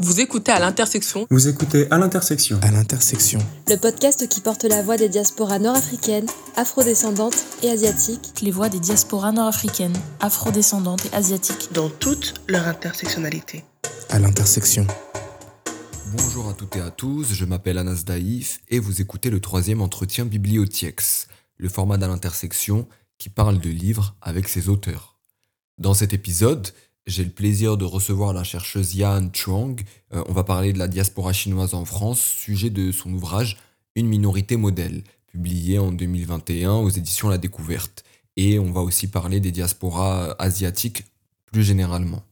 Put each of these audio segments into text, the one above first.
Vous écoutez à l'intersection. Vous écoutez à l'intersection. À l'intersection. Le podcast qui porte la voix des diasporas nord-africaines, afrodescendantes et asiatiques. Les voix des diasporas nord-africaines, afrodescendantes et asiatiques. Dans toute leur intersectionnalité. À l'intersection. Bonjour à toutes et à tous, je m'appelle Anas Daïf et vous écoutez le troisième entretien Bibliotiex, le format d'à l'intersection qui parle de livres avec ses auteurs. Dans cet épisode, j'ai le plaisir de recevoir la chercheuse Yan Chuang. Euh, on va parler de la diaspora chinoise en France, sujet de son ouvrage Une minorité modèle, publié en 2021 aux éditions La Découverte. Et on va aussi parler des diasporas asiatiques plus généralement.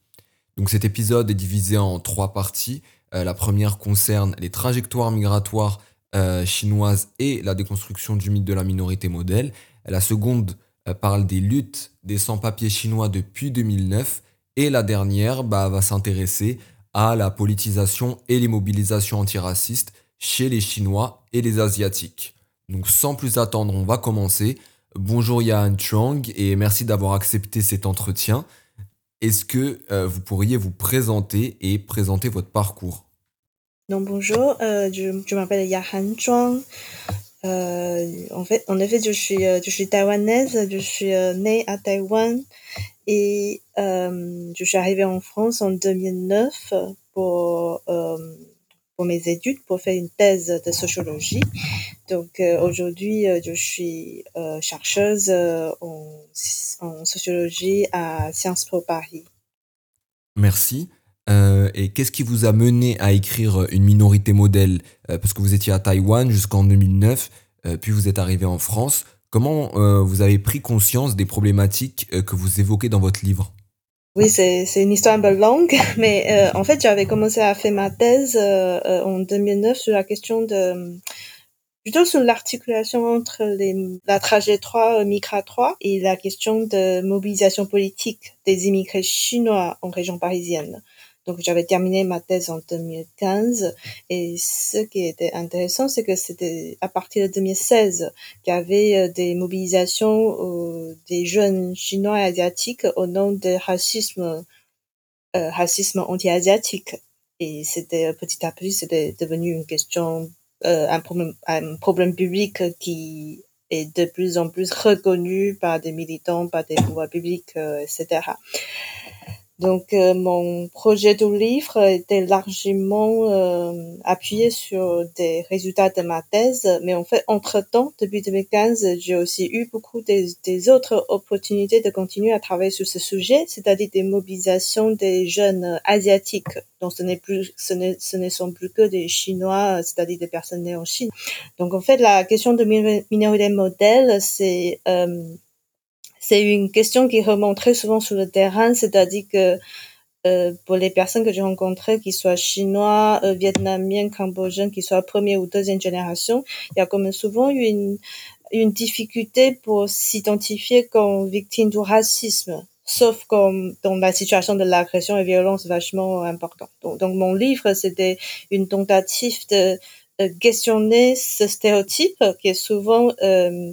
Donc cet épisode est divisé en trois parties. Euh, la première concerne les trajectoires migratoires euh, chinoises et la déconstruction du mythe de la minorité modèle. La seconde parle des luttes des sans-papiers chinois depuis 2009 et la dernière bah, va s'intéresser à la politisation et les mobilisations antiracistes chez les Chinois et les Asiatiques. Donc sans plus attendre, on va commencer. Bonjour Yan Chong et merci d'avoir accepté cet entretien. Est-ce que euh, vous pourriez vous présenter et présenter votre parcours? Donc bonjour, euh, je, m'appelle Yahan Chong. Euh, en fait, en effet, je suis, je suis taïwanaise, je suis née à Taïwan et euh, je suis arrivée en France en 2009 pour, euh, pour mes études, pour faire une thèse de sociologie. Donc euh, aujourd'hui, je suis chercheuse en, en, sociologie à Sciences Po Paris. Merci. Et qu'est-ce qui vous a mené à écrire une minorité modèle Parce que vous étiez à Taïwan jusqu'en 2009, puis vous êtes arrivé en France. Comment euh, vous avez pris conscience des problématiques euh, que vous évoquez dans votre livre? Oui, c'est une histoire un peu longue, mais euh, en fait, j'avais commencé à faire ma thèse en 2009 sur la question de plutôt sur l'articulation entre les, la trajectoire migratoire et la question de mobilisation politique des immigrés chinois en région parisienne. Donc j'avais terminé ma thèse en 2015 et ce qui était intéressant, c'est que c'était à partir de 2016 qu'il y avait euh, des mobilisations euh, des jeunes chinois et asiatiques au nom de racisme, euh, racisme anti-asiatique. Et c'était petit à petit, c'était devenu une question, un problème, un problème public qui est de plus en plus reconnu par des militants, par des pouvoirs publics, etc. Donc, euh, mon projet de livre était largement euh, appuyé sur des résultats de ma thèse, mais en fait, entre-temps, depuis 2015, j'ai aussi eu beaucoup des, des, autres opportunités de continuer à travailler sur ce sujet, c'est-à-dire des mobilisations des jeunes asiatiques. Donc, ce n'est plus, ce, ce ne sont plus que des Chinois, c'est-à-dire des personnes nées en Chine. Donc, en fait, la question de minorité modèle, c'est euh, c'est une question qui remonte très souvent sur le terrain, c'est-à-dire que euh, pour les personnes que j'ai rencontrées, qu'ils soient chinois, euh, vietnamiens, cambodgiens, qu'ils soient première ou deuxième génération, il y a comme souvent une, une difficulté pour s'identifier comme victime du racisme, sauf comme dans la situation de l'agression et violence vachement importante. Donc, donc mon livre, c'était une tentative de, de, questionner ce stéréotype qui est souvent euh,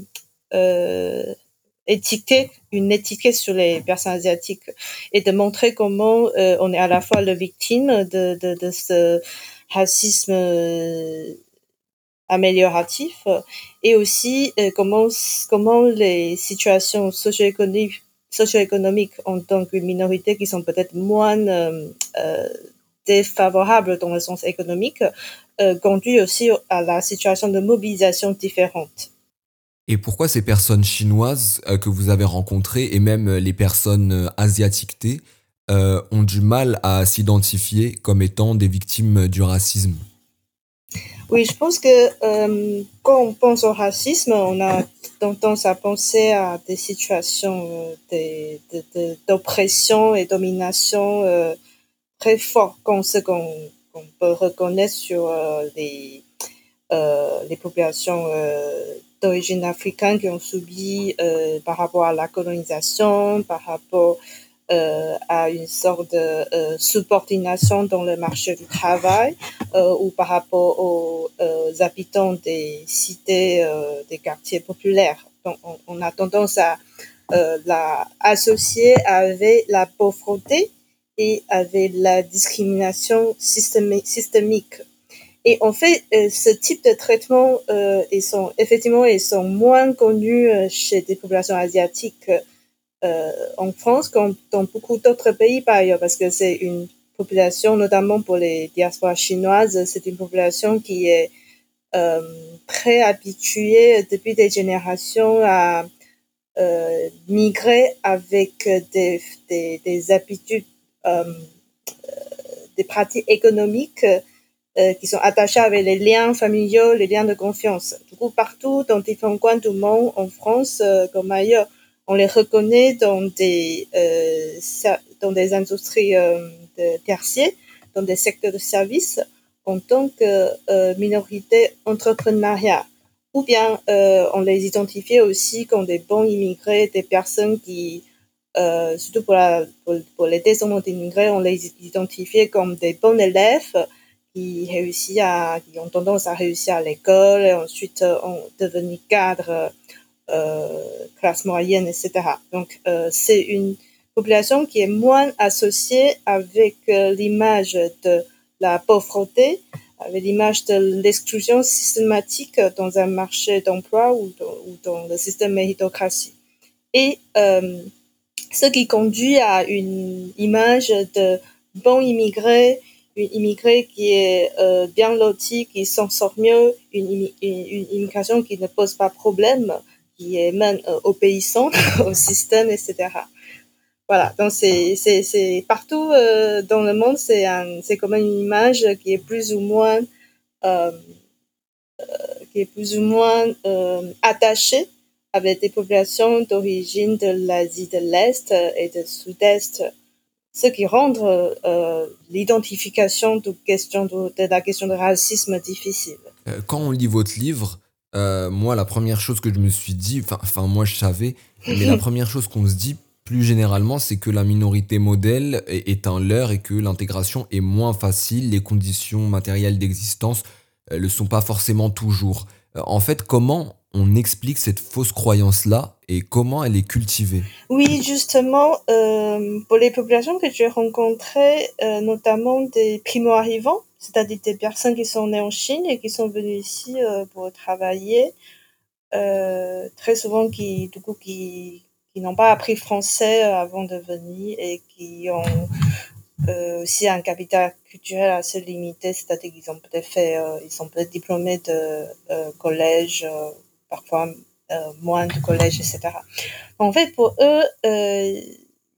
euh, étiqueter une étiquette sur les personnes asiatiques et de montrer comment euh, on est à la fois la victime de, de, ce racisme euh, amélioratif et aussi euh, comment comment les situations socio-économiques en tant que minorité qui sont peut-être moins euh, défavorables dans le sens économique conduit aussi à la situation de mobilisation différente. Et pourquoi ces personnes chinoises euh, que vous avez rencontrées et même euh, les personnes euh, asiatiques euh, ont du mal à s'identifier comme étant des victimes du racisme? Oui, je pense que quand on pense au racisme, on a tendance à penser à des situations d'oppression et domination très fortes, comme ce qu'on qu peut reconnaître sur les, les populations d'origine africaine qui ont subi euh, par rapport à la colonisation, par rapport euh, à une sorte de euh, subordination dans le marché du travail ou par rapport aux, habitants des cités, des quartiers populaires. On, a tendance à la associer avec la pauvreté et avec la discrimination systémique. Et en fait, euh, ce type de traitement, euh, ils sont effectivement, ils sont moins connus euh, chez des populations asiatiques euh, en France comme dans beaucoup d'autres pays par ailleurs, parce que c'est une population, notamment pour les diasporas chinoises, c'est une population qui est euh, très habituée depuis des générations à euh, migrer avec des, des, des habitudes, euh, des pratiques économiques euh, qui sont attachées avec les liens familiaux, les liens de confiance. Du coup, partout dans différents coins du monde, en France euh, comme ailleurs, on les reconnaît dans des euh, dans des industries euh, de tertiaires, dans des secteurs de services en tant que euh, minorité entrepreneuriale. Ou bien euh, on les identifiait aussi comme des bons immigrés, des personnes qui, surtout pour, la, pour, pour les descendants d'immigrés, on les identifiait comme des bons élèves qui réussissent à, qui ont tendance à réussir à l'école et ensuite euh, ont devenu cadres, euh, classe moyenne, etc. Donc euh, c'est une population qui est moins associée avec euh, l'image de la pauvreté, avec l'image de l'exclusion systématique dans un marché d'emploi ou, dans- le système méritocratie. Et ce qui conduit à une image de bon immigré, une immigré qui est euh, bien loti, qui s'en sort mieux, une, immi- une, une immigration qui ne pose pas problème, qui est même euh, obéissant au système, etc. Voilà, donc c'est partout euh, dans le monde, c'est c'est comme une image qui est plus ou moins euh, qui est plus ou moins attachée avec des populations d'origine de l'Asie de l'Est et du Sud-Est, ce qui rend euh, l'identification de, question de, de la question de racisme difficile. Euh, Quand on lit votre livre, euh, moi, la première chose que je me suis dit, enfin, moi, je savais, mais la première chose qu'on se dit plus généralement, c'est que la minorité modèle est, est un leurre et que l'intégration est moins facile, les conditions matérielles d'existence ne le sont pas forcément toujours. Euh, en fait, comment on explique cette fausse croyance-là et comment elle est cultivée. Oui, justement, euh, pour les populations que j'ai rencontrées, euh, notamment des primo-arrivants, c'est-à-dire des personnes qui sont nées en Chine et qui sont venues ici euh, pour travailler, très souvent qui, du coup, qui, n'ont pas appris français avant de venir et qui ont aussi un capital culturel assez limité, c'est-à-dire qu'ils ont peut-être fait, ils sont peut-être diplômés de collège, parfois euh, moins de collège, etc. En fait, pour eux, euh,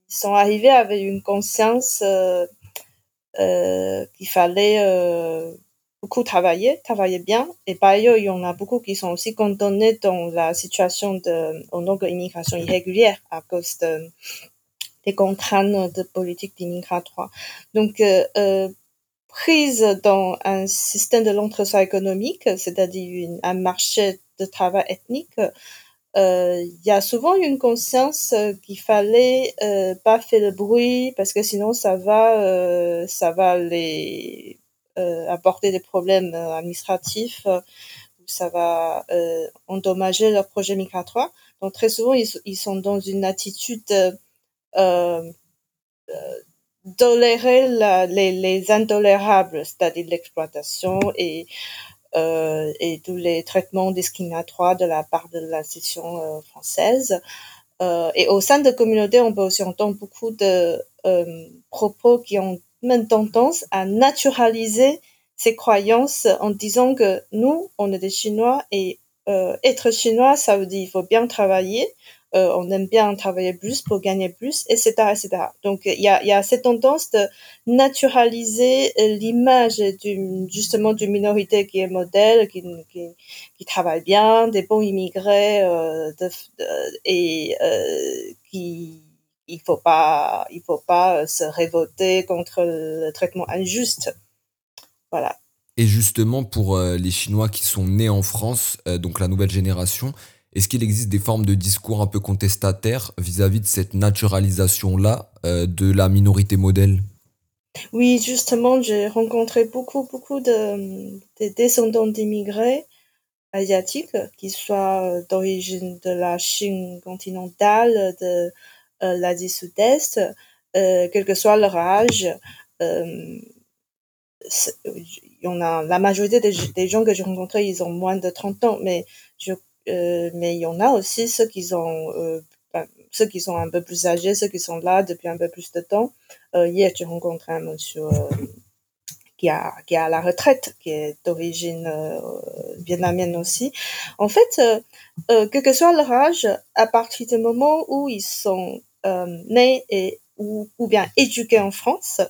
ils sont arrivés avec une conscience euh, qu'il fallait beaucoup travailler, travailler bien. Et par ailleurs, il y en a beaucoup qui sont aussi condamnés dans la situation de, en tant qu'immigration irrégulière à cause de, des contraintes de politique d'immigratoire. Donc, euh, prise dans un système de l'entre-soi économique, c'est-à-dire un marché de travail ethnique, euh, il y a souvent une conscience qu'il fallait euh, pas faire le bruit parce que sinon ça va euh, ça va les apporter des problèmes administratifs ça va endommager leur projet migratoire. Donc très souvent ils, ils sont dans une attitude tolérer les, les intolérables c'est-à-dire l'exploitation et euh, et tous les traitements discriminatoires de la part de l'institution euh, française. Euh, et au sein de communautés, on peut aussi entendre beaucoup de propos qui ont même tendance à naturaliser ces croyances en disant que nous, on est des Chinois et être Chinois, ça veut dire il faut bien travailler, euh, on aime bien travailler plus pour gagner plus, etc., etc. Donc il y a, cette tendance de naturaliser euh, l'image justement d'une minorité qui est modèle, qui, travaille bien, des bons immigrés euh, et euh, qui il faut pas il faut pas se révolter contre le traitement injuste. Voilà. Et justement, pour les Chinois qui sont nés en France, donc la nouvelle génération, est-ce qu'il existe des formes de discours un peu contestataires vis-à-vis de cette naturalisation-là euh, de la minorité modèle? Oui, justement, j'ai rencontré beaucoup, beaucoup de, de descendants d'immigrés asiatiques, qui soient euh, d'origine de la Chine continentale, de euh, l'Asie Sud-Est, quel que soit leur âge, y en a la majorité des, gens que j'ai rencontrés, ils ont moins de 30 ans, mais je, mais il y en a aussi ceux qui ont ceux qui sont un peu plus âgés, ceux qui sont là depuis un peu plus de temps. Euh, hier, j'ai rencontré un monsieur euh, qui a qui a la retraite, qui est d'origine euh, vietnamienne aussi. En fait, euh, quel que soit leur âge, à partir du moment où ils sont nés et ou, ou bien éduqués en France,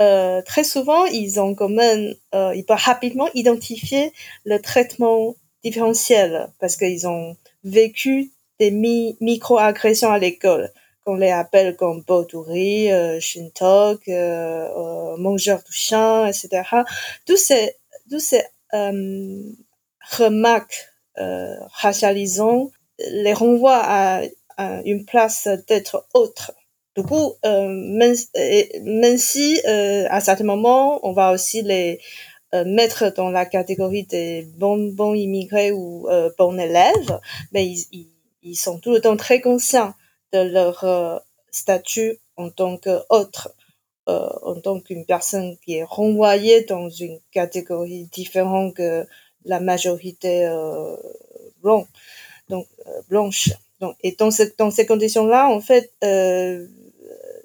euh, très souvent, ils ont quand euh, ils peuvent rapidement identifier le traitement différentiel parce qu'ils ont vécu des mi micro-agressions à l'école qu'on les appelle comme Baudouri, euh, Shintok, euh, euh, mangeur du chien, etc. Tous ces, tous ces euh, remarques racialisantes les renvoient à, une place d'être autre. Du coup, même, si à certains moments, on va aussi les mettre dans la catégorie des bons, immigrés ou euh, bons élèves, mais ils, ils, ils sont tout le temps très conscients de leur euh, statut en tant qu'autre, euh, en tant qu'une personne qui est renvoyée dans une catégorie différente que la majorité euh, donc euh, blanche. Donc, et dans, ce, dans ces conditions-là, en fait,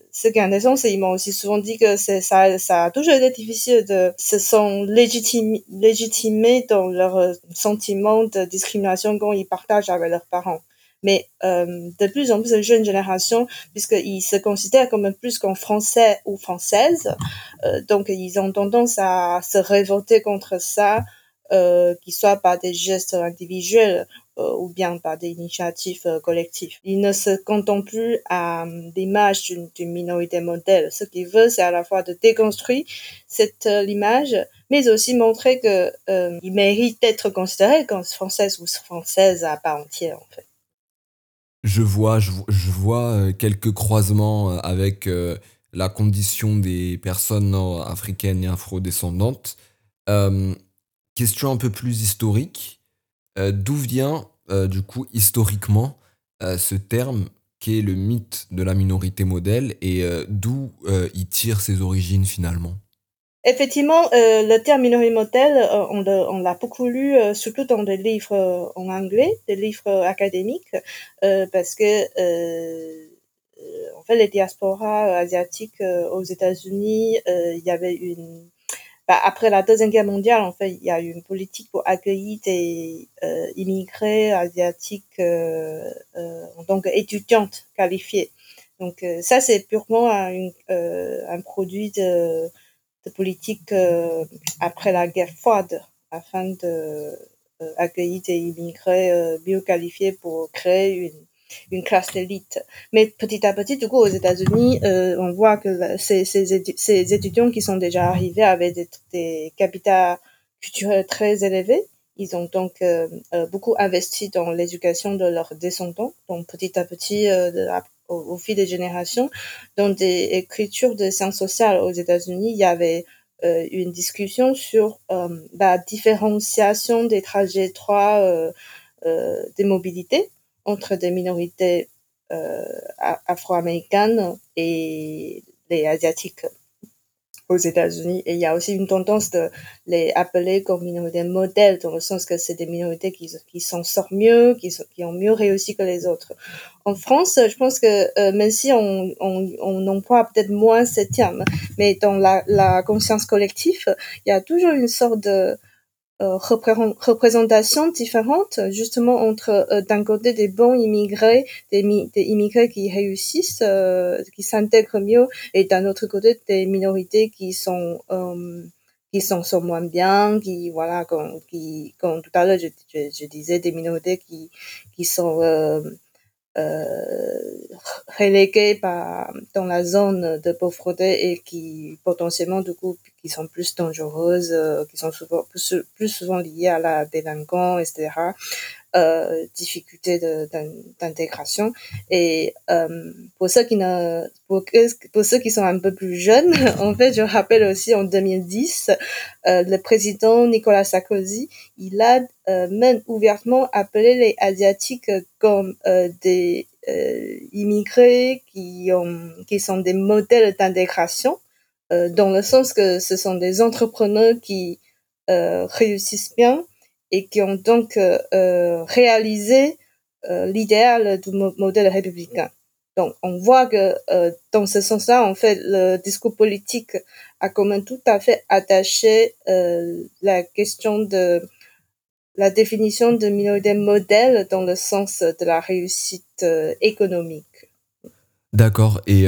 euh, ce qui est intéressant, c'est qu'ils m'ont aussi souvent dit que c'est ça, ça a toujours été difficile de se sont légitimés, légitimés dans leur sentiment de discrimination quand ils partagent avec leurs parents. Mais euh, de plus en plus de jeunes générations, puisqu'ils se considèrent comme plus qu'en français ou française, euh, donc ils ont tendance à se révolter contre ça, euh, qu'il soit par des gestes individuels euh, ou bien par des initiatives euh, collectives. Ils ne se contentent plus à l'image d'une minorité modèle. Ce qu'ils veulent, c'est à la fois de déconstruire cette euh, image, mais aussi montrer que euh, ils méritent d'être considérés comme françaises ou françaises à part entière, en fait je vois, je, vois euh, quelques croisements euh, avec euh, la condition des personnes nord-africaines et afro-descendantes. Euh, question un peu plus historique. Euh, D'où vient, euh, du coup, historiquement, ce terme qui est le mythe de la minorité modèle et d'où il tire ses origines finalement? Effectivement, euh, le terme minorité modèle, euh, on l'a beaucoup lu, euh, surtout dans des livres euh, en anglais, des livres académiques, euh, parce que euh, en fait, les diasporas asiatiques aux États-Unis, il y avait une bah, après la deuxième guerre mondiale, en fait, il y a eu une politique pour accueillir des immigrés asiatiques en tant qu'étudiantes qualifiées. Donc ça, c'est purement un, un produit de de politique euh, après la guerre froide afin de euh, accueillir des immigrés euh, mieux qualifiés pour créer une, une classe d'élite. Mais petit à petit, du coup, aux États-Unis, euh, on voit que ces, ces, ces, étudiants qui sont déjà arrivés avaient des, capitaux culturels très élevés. Ils ont donc euh, beaucoup investi dans l'éducation de leurs descendants. Donc, petit à petit, euh, au, fil des générations. Dans des écritures de sciences sociales aux États-Unis, il y avait euh, une discussion sur euh, la différenciation des trajectoires euh, euh des mobilités entre des minorités euh, afro-américaines et les asiatiques aux États-Unis. Et il y a aussi une tendance de les appeler comme minorités modèles, dans le sens que c'est des minorités qui, s'en sortent mieux, qui, sont, qui ont mieux réussi que les autres. En France, je pense que euh, même si on, on, emploie peut-être moins ces termes, mais dans la, la conscience collective, il y a toujours une sorte de euh, représentations différentes justement entre euh, d'un côté des bons immigrés, des, des immigrés qui réussissent, euh, qui s'intègrent mieux, et d'un autre côté des minorités qui sont qui sont, sont moins bien, qui voilà, comme, qui, comme tout à l'heure je, je, je, disais des minorités qui qui sont euh, euh, reléguées par, dans la zone de pauvreté et qui potentiellement du coup qui sont plus dangereuses, euh, qui sont souvent plus, plus souvent liées à la délinquance, etc. Euh, difficultés d'intégration. Et euh, pour ceux qui ne, pour, pour, ceux qui sont un peu plus jeunes, en fait, je rappelle aussi en 2010, euh, le président Nicolas Sarkozy, il a euh, même ouvertement appelé les asiatiques comme euh, des immigrés qui ont qui sont des modèles d'intégration dans le sens que ce sont des entrepreneurs qui réussissent bien et qui ont donc réalisé l'idéal du modèle républicain. Donc, on voit que euh, dans ce sens-là, en fait, le discours politique a comme même tout à fait attaché euh, la question de la définition de minorité modèle dans le sens de la réussite euh, économique. D'accord. Et,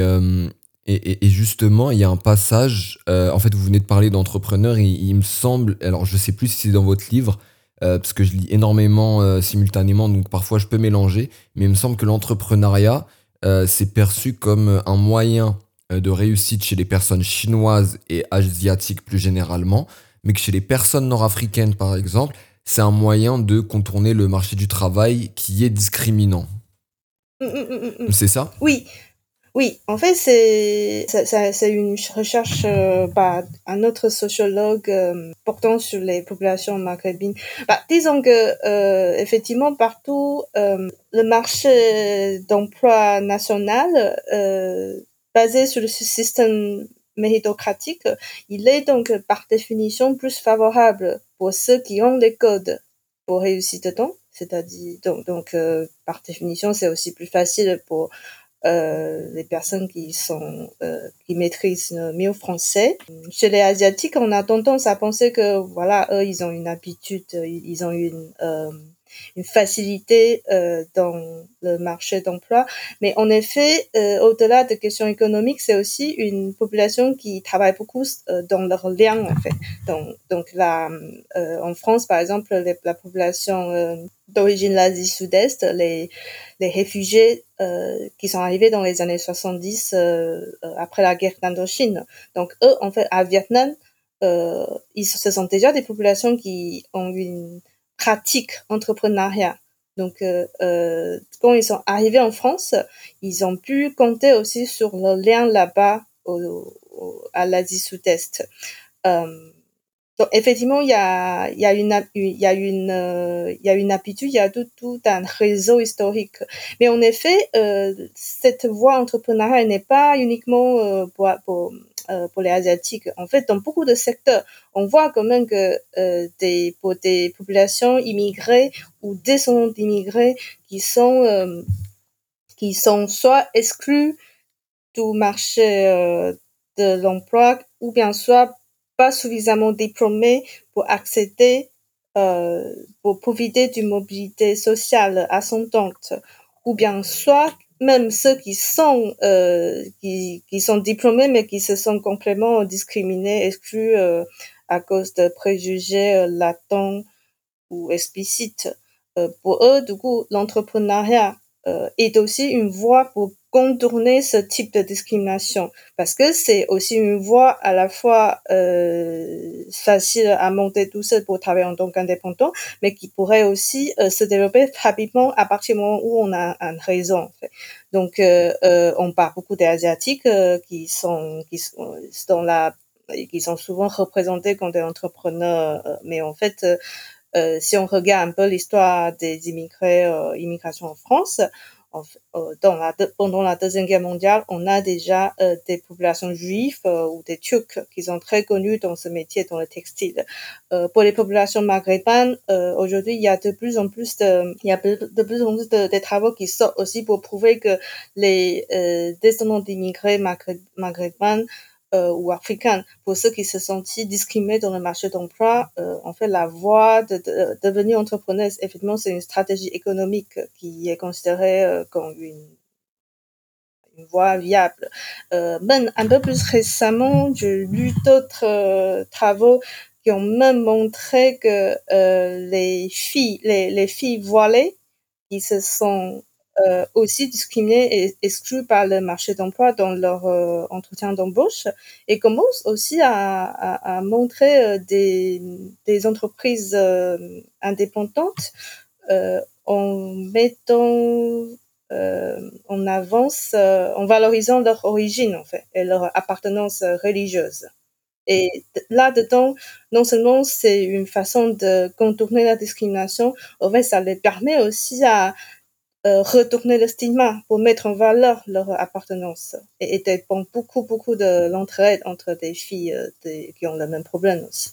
et, et, justement, il y a un passage, en fait, vous venez de parler d'entrepreneurs, il, il, me semble, alors je sais plus si c'est dans votre livre, parce que je lis énormément simultanément, donc parfois je peux mélanger, mais il me semble que l'entrepreneuriat, euh, c'est perçu comme un moyen euh, de réussite chez les personnes chinoises et asiatiques plus généralement, mais que chez les personnes nord-africaines, par exemple, c'est un moyen de contourner le marché du travail qui est discriminant. Mmh, mmh, mmh, c'est ça? Oui, oui, en fait, c'est c'est une recherche euh, par un autre sociologue euh, portant sur les populations maghrébines. Bah, disons que euh, effectivement partout le marché d'emploi national basé sur le système méritocratique, il est donc par définition plus favorable pour ceux qui ont les codes pour réussir dedans. C'est-à-dire donc, donc par définition, c'est aussi plus facile pour euh, les personnes qui sont euh, qui maîtrisent mieux français. Chez les asiatiques, on a tendance à penser que voilà, eux, ils ont une habitude, ils ont une euh, une facilité euh, dans le marché d'emploi. Mais en effet, euh, au-delà des questions économiques, c'est aussi une population qui travaille beaucoup euh, dans leurs liens en fait. Donc, donc là, en France, par exemple, la population d'origine l'Asie Sud-Est, les, les réfugiés qui sont arrivés dans les années 70 après la guerre d'Indochine. Donc eux, en fait, à Vietnam, ils, ce sont déjà des populations qui ont une pratique entrepreneuriat. Donc, euh, euh, quand ils sont arrivés en France, ils ont pu compter aussi sur le lien là-bas au, à l'Asie Sud-Est. Euh, donc, effectivement, il y a, y a une, il y il y a une habitude, il y a tout, un réseau historique. Mais en effet, cette voie entrepreneuriale n'est pas uniquement pour euh, pour les asiatiques. En fait, dans beaucoup de secteurs, on voit quand même que euh, des pour des populations immigrées ou descendants d'immigrés qui sont euh, qui sont soit exclus du marché de l'emploi ou bien soit pas suffisamment diplômés pour accéder pour profiter d'une mobilité sociale ascendante ou bien soit même ceux qui sont euh, qui, qui sont diplômés mais qui se sont complètement discriminés, exclus euh, à cause de préjugés euh, latents ou explicites. Euh, pour eux, du coup, l'entrepreneuriat euh, est aussi une voie pour contourner ce type de discrimination parce que c'est aussi une voie à la fois euh, facile à monter tout seul pour travailler en tant qu'indépendant, mais qui pourrait aussi euh, se développer rapidement à partir du moment où on a un fait. Donc, euh, euh on parle beaucoup des asiatiques euh, qui sont qui sont dans la qui sont souvent représentés comme des entrepreneurs, mais en fait. Si on regarde un peu l'histoire des immigrés, immigration en France, euh, dans la, pendant la Deuxième Guerre mondiale, on a déjà euh, des populations juives euh, ou des Turcs qui sont très connus dans ce métier, dans le textile. pour les populations maghrébines, aujourd'hui, il y a de plus en plus de, il y a de plus en plus de, travaux qui sortent aussi pour prouver que les descendants d'immigrés maghrébins euh, ou africaines, pour ceux qui se sentent discriminés dans le marché d'emploi, euh, en fait, la voie de, de, devenir entrepreneuse, effectivement, c'est une stratégie économique qui est considérée euh, comme une une voie viable. Euh, même un peu plus récemment, j'ai lu d'autres euh, travaux qui ont même montré que euh, les filles, les, les filles voilées qui se sont euh, aussi discriminés et exclus par le marché d'emploi dans leur euh, entretien d'embauche et commencent aussi à, à, montrer euh, des, des entreprises euh, indépendantes en mettant en avance, en valorisant leur origine en fait et leur appartenance religieuse. Et là-dedans, non seulement c'est une façon de contourner la discrimination, en fait, ça les permet aussi à, retourner le stigma pour mettre en valeur leur appartenance et, et beaucoup beaucoup de l'entraide entre des filles qui ont le même problème aussi.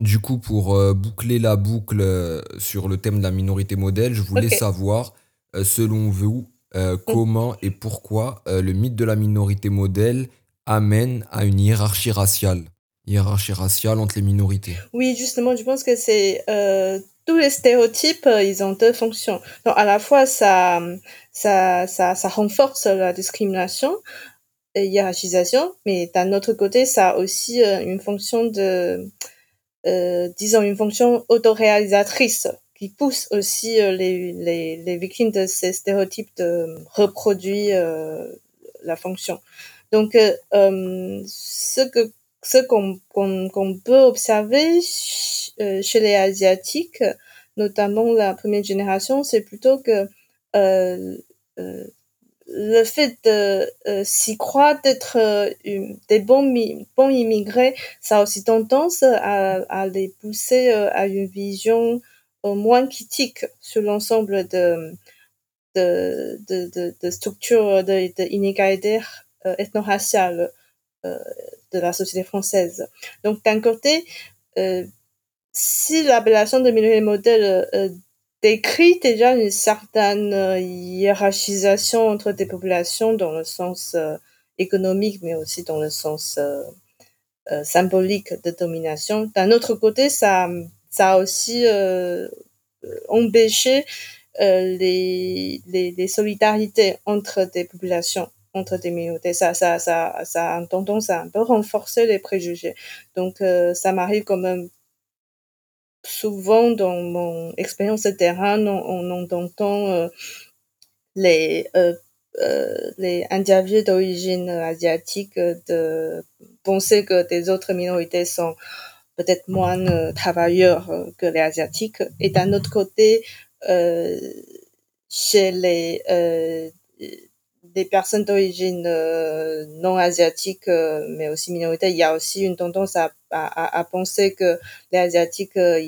Du coup, pour boucler la boucle sur le thème de la minorité modèle, je voulais savoir, selon vous, mm. comment et pourquoi le mythe de la minorité modèle amène à une hiérarchie raciale? Hiérarchie raciale entre les minorités. Oui, justement, je pense que c'est euh, tous les stéréotypes, euh, ils ont deux fonctions. Donc, à la fois, ça, ça, ça, renforce la discrimination et hiérarchisation, mais d'un autre côté, ça a aussi euh, une fonction de, euh, disons, une fonction autoréalisatrice qui pousse aussi les, les victimes de ces stéréotypes de reproduire la fonction. Donc, ce que ce qu'on peut observer euh, chez les asiatiques, notamment la première génération, c'est plutôt que euh, euh, le fait de s'y croire d'être des bons bons immigrés, ça a aussi tendance à, les pousser à une vision moins critique sur l'ensemble de de, de, de, de structures d'inégalité ethno-raciale de la société française. Donc d'un côté, euh, si l'appellation de minorité modèle euh, décrit déjà une certaine euh, hiérarchisation entre des populations dans le sens économique, mais aussi dans le sens symbolique de domination. D'un autre côté, ça, ça a aussi empêché les solidarités entre des populations entre des minorités. Ça, ça, ça, ça a tendance à un peu renforcer les préjugés. Donc, euh, ça m'arrive quand même souvent dans mon expérience de terrain, on, on entend euh, les euh, euh, les individus d'origine asiatique de penser que des autres minorités sont peut-être moins travailleurs que les asiatiques. Et d'un autre côté, chez les des personnes d'origine euh, non asiatique, euh, mais aussi minoritaire, il y a aussi une tendance à, à, à penser que les asiatiques, euh,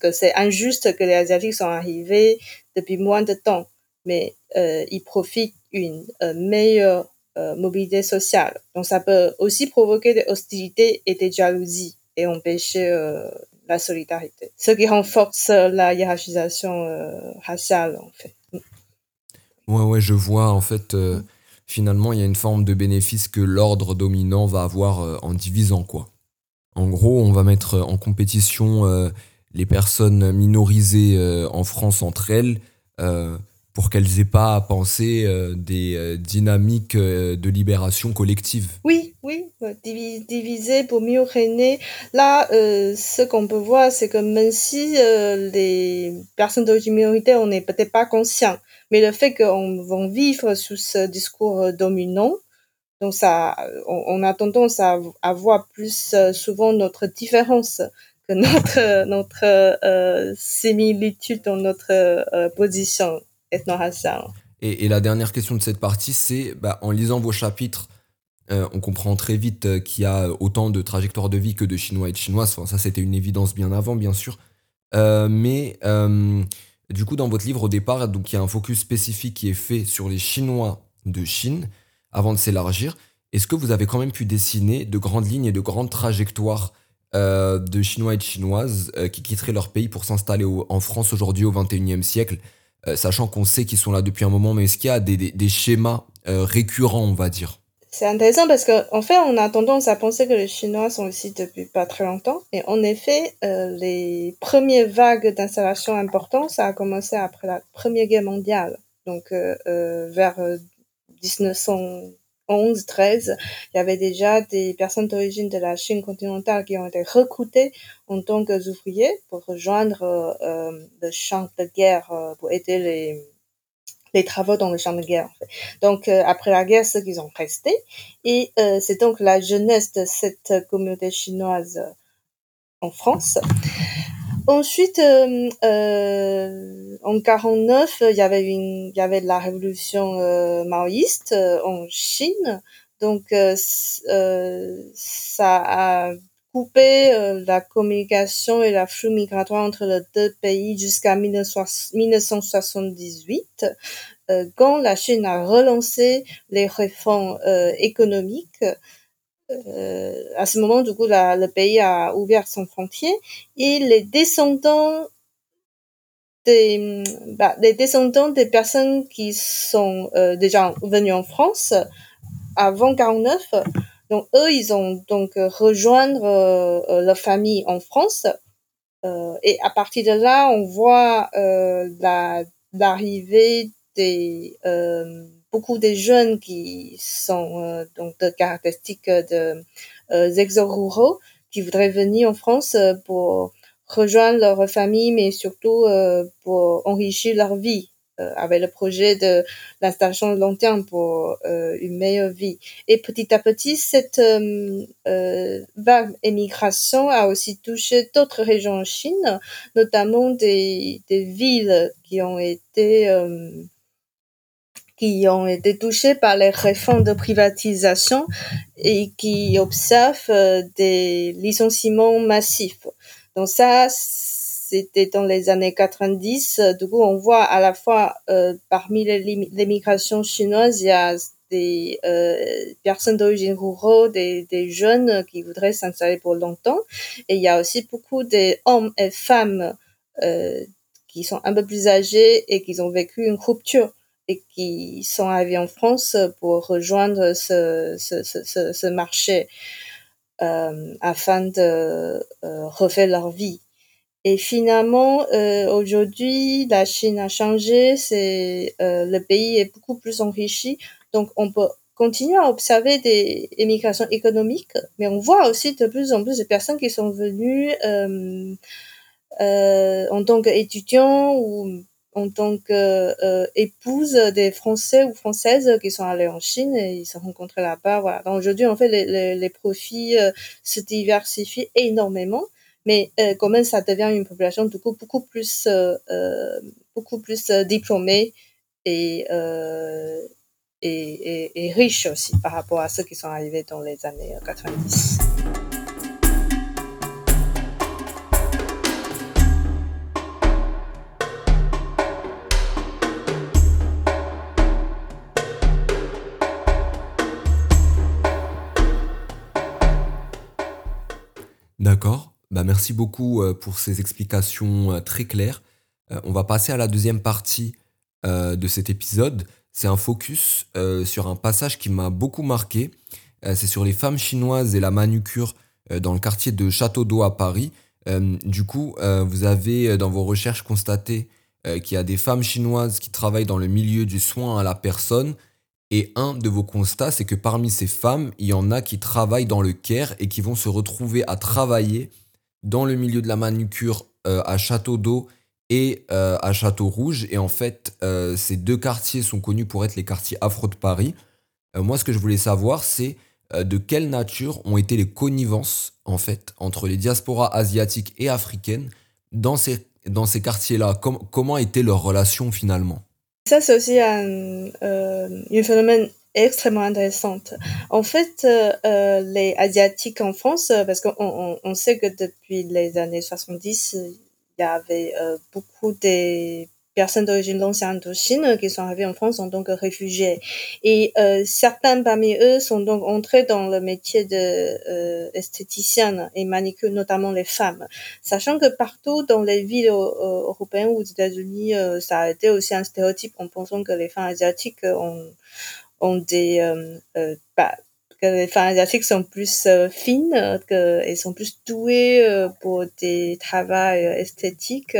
que c'est injuste que les asiatiques sont arrivés depuis moins de temps, mais ils profitent d'une meilleure mobilité sociale. Donc ça peut aussi provoquer des hostilités et des jalousies et empêcher la solidarité, ce qui renforce la hiérarchisation raciale en fait. Ouais, ouais, je vois. En fait, euh, finalement, il y a une forme de bénéfice que l'ordre dominant va avoir euh, en divisant, quoi. En gros, on va mettre en compétition euh, les personnes minorisées en France entre elles pour qu'elles aient pas à penser des dynamiques de libération collective. Oui, oui, diviser pour mieux régner. Là, ce qu'on peut voir, c'est que même si les personnes d'origine minoritaire, on n'est peut-être pas conscient mais le fait qu'on va vivre sous ce discours euh, dominant, donc ça, on, a tendance à, voir plus euh, souvent notre différence que notre notre euh, similitude dans notre euh, position ethno-raciale. Et, et, la dernière question de cette partie, c'est bah, en lisant vos chapitres, euh, on comprend très vite qu'il y a autant de trajectoires de vie que de Chinois et de Chinoises. Ça, c'était une évidence bien avant, bien sûr. Euh, mais du coup, dans votre livre, au départ, donc il y a un focus spécifique qui est fait sur les Chinois de Chine avant de s'élargir. Est-ce que vous avez quand même pu dessiner de grandes lignes et de grandes trajectoires euh, de Chinois et de Chinoises euh, qui quitteraient leur pays pour s'installer en France aujourd'hui au XXIe siècle, euh, sachant qu'on sait qu'ils sont là depuis un moment, mais est-ce qu'il y a des, schémas euh, récurrents, on va dire? C'est intéressant parce qu'en en fait, on a tendance à penser que les Chinois sont ici depuis pas très longtemps. Et en effet, euh, les premières vagues d'installation importantes, ça a commencé après la Première Guerre mondiale. Donc, euh, euh, vers 1911-13, il y avait déjà des personnes d'origine de la Chine continentale qui ont été recrutées en tant qu'ouvriers pour rejoindre le champ de guerre pour aider les les travaux dans le champ de guerre. Donc euh, après la guerre, ceux qui ont resté et euh, c'est donc la jeunesse de cette communauté chinoise euh, en France. Ensuite, euh, en 49, il y avait une, il y avait la révolution maoïste en Chine. Donc ça a couper la communication et la flux migratoire entre les deux pays jusqu'à 1978, quand la Chine a relancé les réformes économiques. Euh, à ce moment, du coup, le pays a ouvert son frontière et les descendants des, bah, les descendants des personnes qui sont euh, déjà venues en France avant 49, donc eux, ils ont donc rejoindre euh, leur famille en France. Euh, et à partir de là, on voit la l'arrivée des beaucoup de jeunes qui sont euh, donc de caractéristiques de euh, ruraux qui voudraient venir en France euh, pour rejoindre leur famille, mais surtout euh, pour enrichir leur vie avec le projet de l'installation long terme pour une meilleure vie. Et petit à petit, cette vague émigration a aussi touché d'autres régions en Chine, notamment des, des villes qui ont été qui ont été touchés par les réformes de privatisation et qui observent euh, des licenciements massifs. Donc ça, c'était dans les années 90. Du coup, on voit à la fois euh, parmi les, migrations chinoises, il y a des euh, personnes d'origine rurale, des, jeunes qui voudraient s'installer pour longtemps. Et il y a aussi beaucoup d'hommes et femmes euh, qui sont un peu plus âgés et qui ont vécu une rupture et qui sont arrivés en France pour rejoindre ce, ce, ce, marché euh, afin de refaire leur vie. Et finalement, euh, aujourd'hui, la Chine a changé, c'est euh, le pays est beaucoup plus enrichi, donc on peut continuer à observer des émigrations économiques, mais on voit aussi de plus en plus de personnes qui sont venues euh, euh, en tant qu'étudiants ou en tant qu'épouse euh, des Français ou Françaises qui sont allés en Chine et ils se rencontrés là-bas. Voilà. Donc aujourd'hui, en fait, les, les, les profils euh, se diversifient énormément, mais euh, même, ça devient une population beaucoup plus, euh, beaucoup plus diplômée et, et, et, et riche aussi par rapport à ceux qui sont arrivés dans les années 90. D'accord. Bah, merci beaucoup euh, pour ces explications euh, très claires. Euh, on va passer à la deuxième partie de cet épisode. C'est un focus sur un passage qui m'a beaucoup marqué. c'est sur les femmes chinoises et la manucure dans le quartier de Château d'Eau à Paris. du coup, vous avez dans vos recherches constaté qu'il y a des femmes chinoises qui travaillent dans le milieu du soin à la personne et un de vos constats, c'est que parmi ces femmes, il y en a qui travaillent dans le care et qui vont se retrouver à travailler dans le milieu de la manucure euh, à Château d'Eau et euh, à Château Rouge. Et en fait, euh, ces deux quartiers sont connus pour être les quartiers afro de Paris. moi, ce que je voulais savoir, c'est de quelle nature ont été les connivences, en fait, entre les diasporas asiatiques et africaines dans ces, dans ces quartiers-là? comment étaient leurs relations finalement? Ça, c'est aussi un, euh, phénomène extrêmement intéressant. En fait, euh, euh, les Asiatiques en France, parce qu'on on, sait que depuis les années 70, il y avait euh, beaucoup des personnes d'origine d'ancienne Indochine qui sont arrivées en France en tant que réfugiés. Et euh, certains parmi eux sont donc entrés dans le métier de euh, et manicure, notamment les femmes. Sachant que partout dans les villes euh, européennes ou aux États-Unis, euh, ça a été aussi un stéréotype en pensant que les femmes asiatiques ont, ont des... Euh, bah, que les asiatiques sont plus fines, qu'elles sont plus douées pour des travaux esthétiques.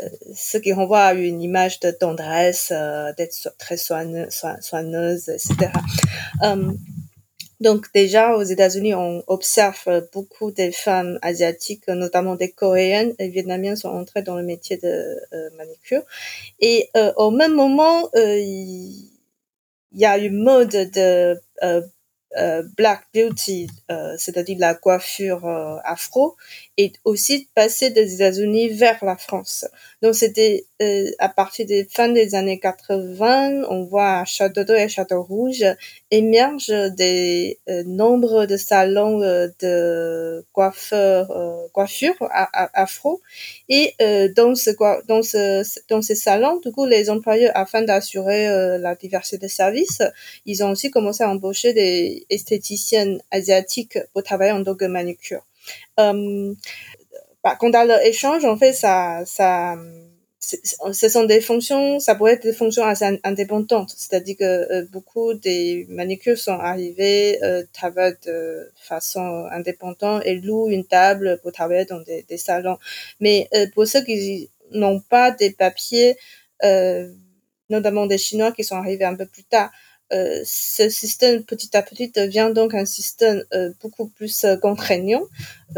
Euh, ce qui renvoie à une image de tendresse, euh, d'être très soigneuse, soigneuse etc. Euh, donc déjà aux États-Unis, on observe beaucoup des femmes asiatiques, notamment des Coréennes et Vietnamiennes, sont entrées dans le métier de euh, manicure. Et au même moment, il y a une mode de euh, black beauty, euh, c'est-à-dire la coiffure euh, afro, et aussi passer des États-Unis vers la France. Donc c'était euh, à partir des fins des années 80, on voit à Château et Château Rouge émergent des euh, nombres de salons euh, de coiffeurs, euh, coiffure afro. Et dans, ce, dans, ce, dans ces salons, du coup, les employeurs, afin d'assurer la diversité des services, ils ont aussi commencé à embaucher des esthéticiennes asiatiques pour travailler en tant que manucure. Euh, bah, quand on a l'échange, en fait, ça, ça, ce sont des fonctions, ça pourrait être des fonctions assez indépendantes. C'est-à-dire que euh, beaucoup des manicures sont arrivés, euh, travaillent de façon indépendante et louent une table pour travailler dans des, salons. Mais pour ceux qui n'ont pas des papiers, notamment des Chinois qui sont arrivés un peu plus tard, euh, ce système petit à petit devient donc un système euh, beaucoup plus euh, contraignant,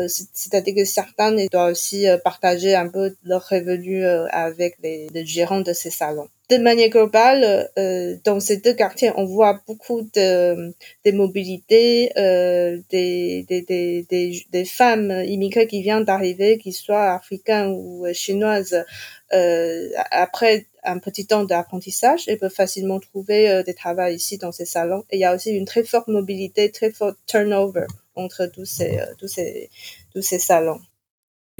c'est-à-dire que certains doivent aussi partager un peu leurs revenus avec les, les, gérants de ces salons. De manière globale, dans ces deux quartiers, on voit beaucoup de, de mobilité, des, femmes immigrées qui viennent d'arriver, qu'ils soient africaines ou chinoises, après un petit temps d'apprentissage et peut facilement trouver euh, des travaux ici dans ces salons. Et il y a aussi une très forte mobilité, très fort turnover entre euh, tous ces salons.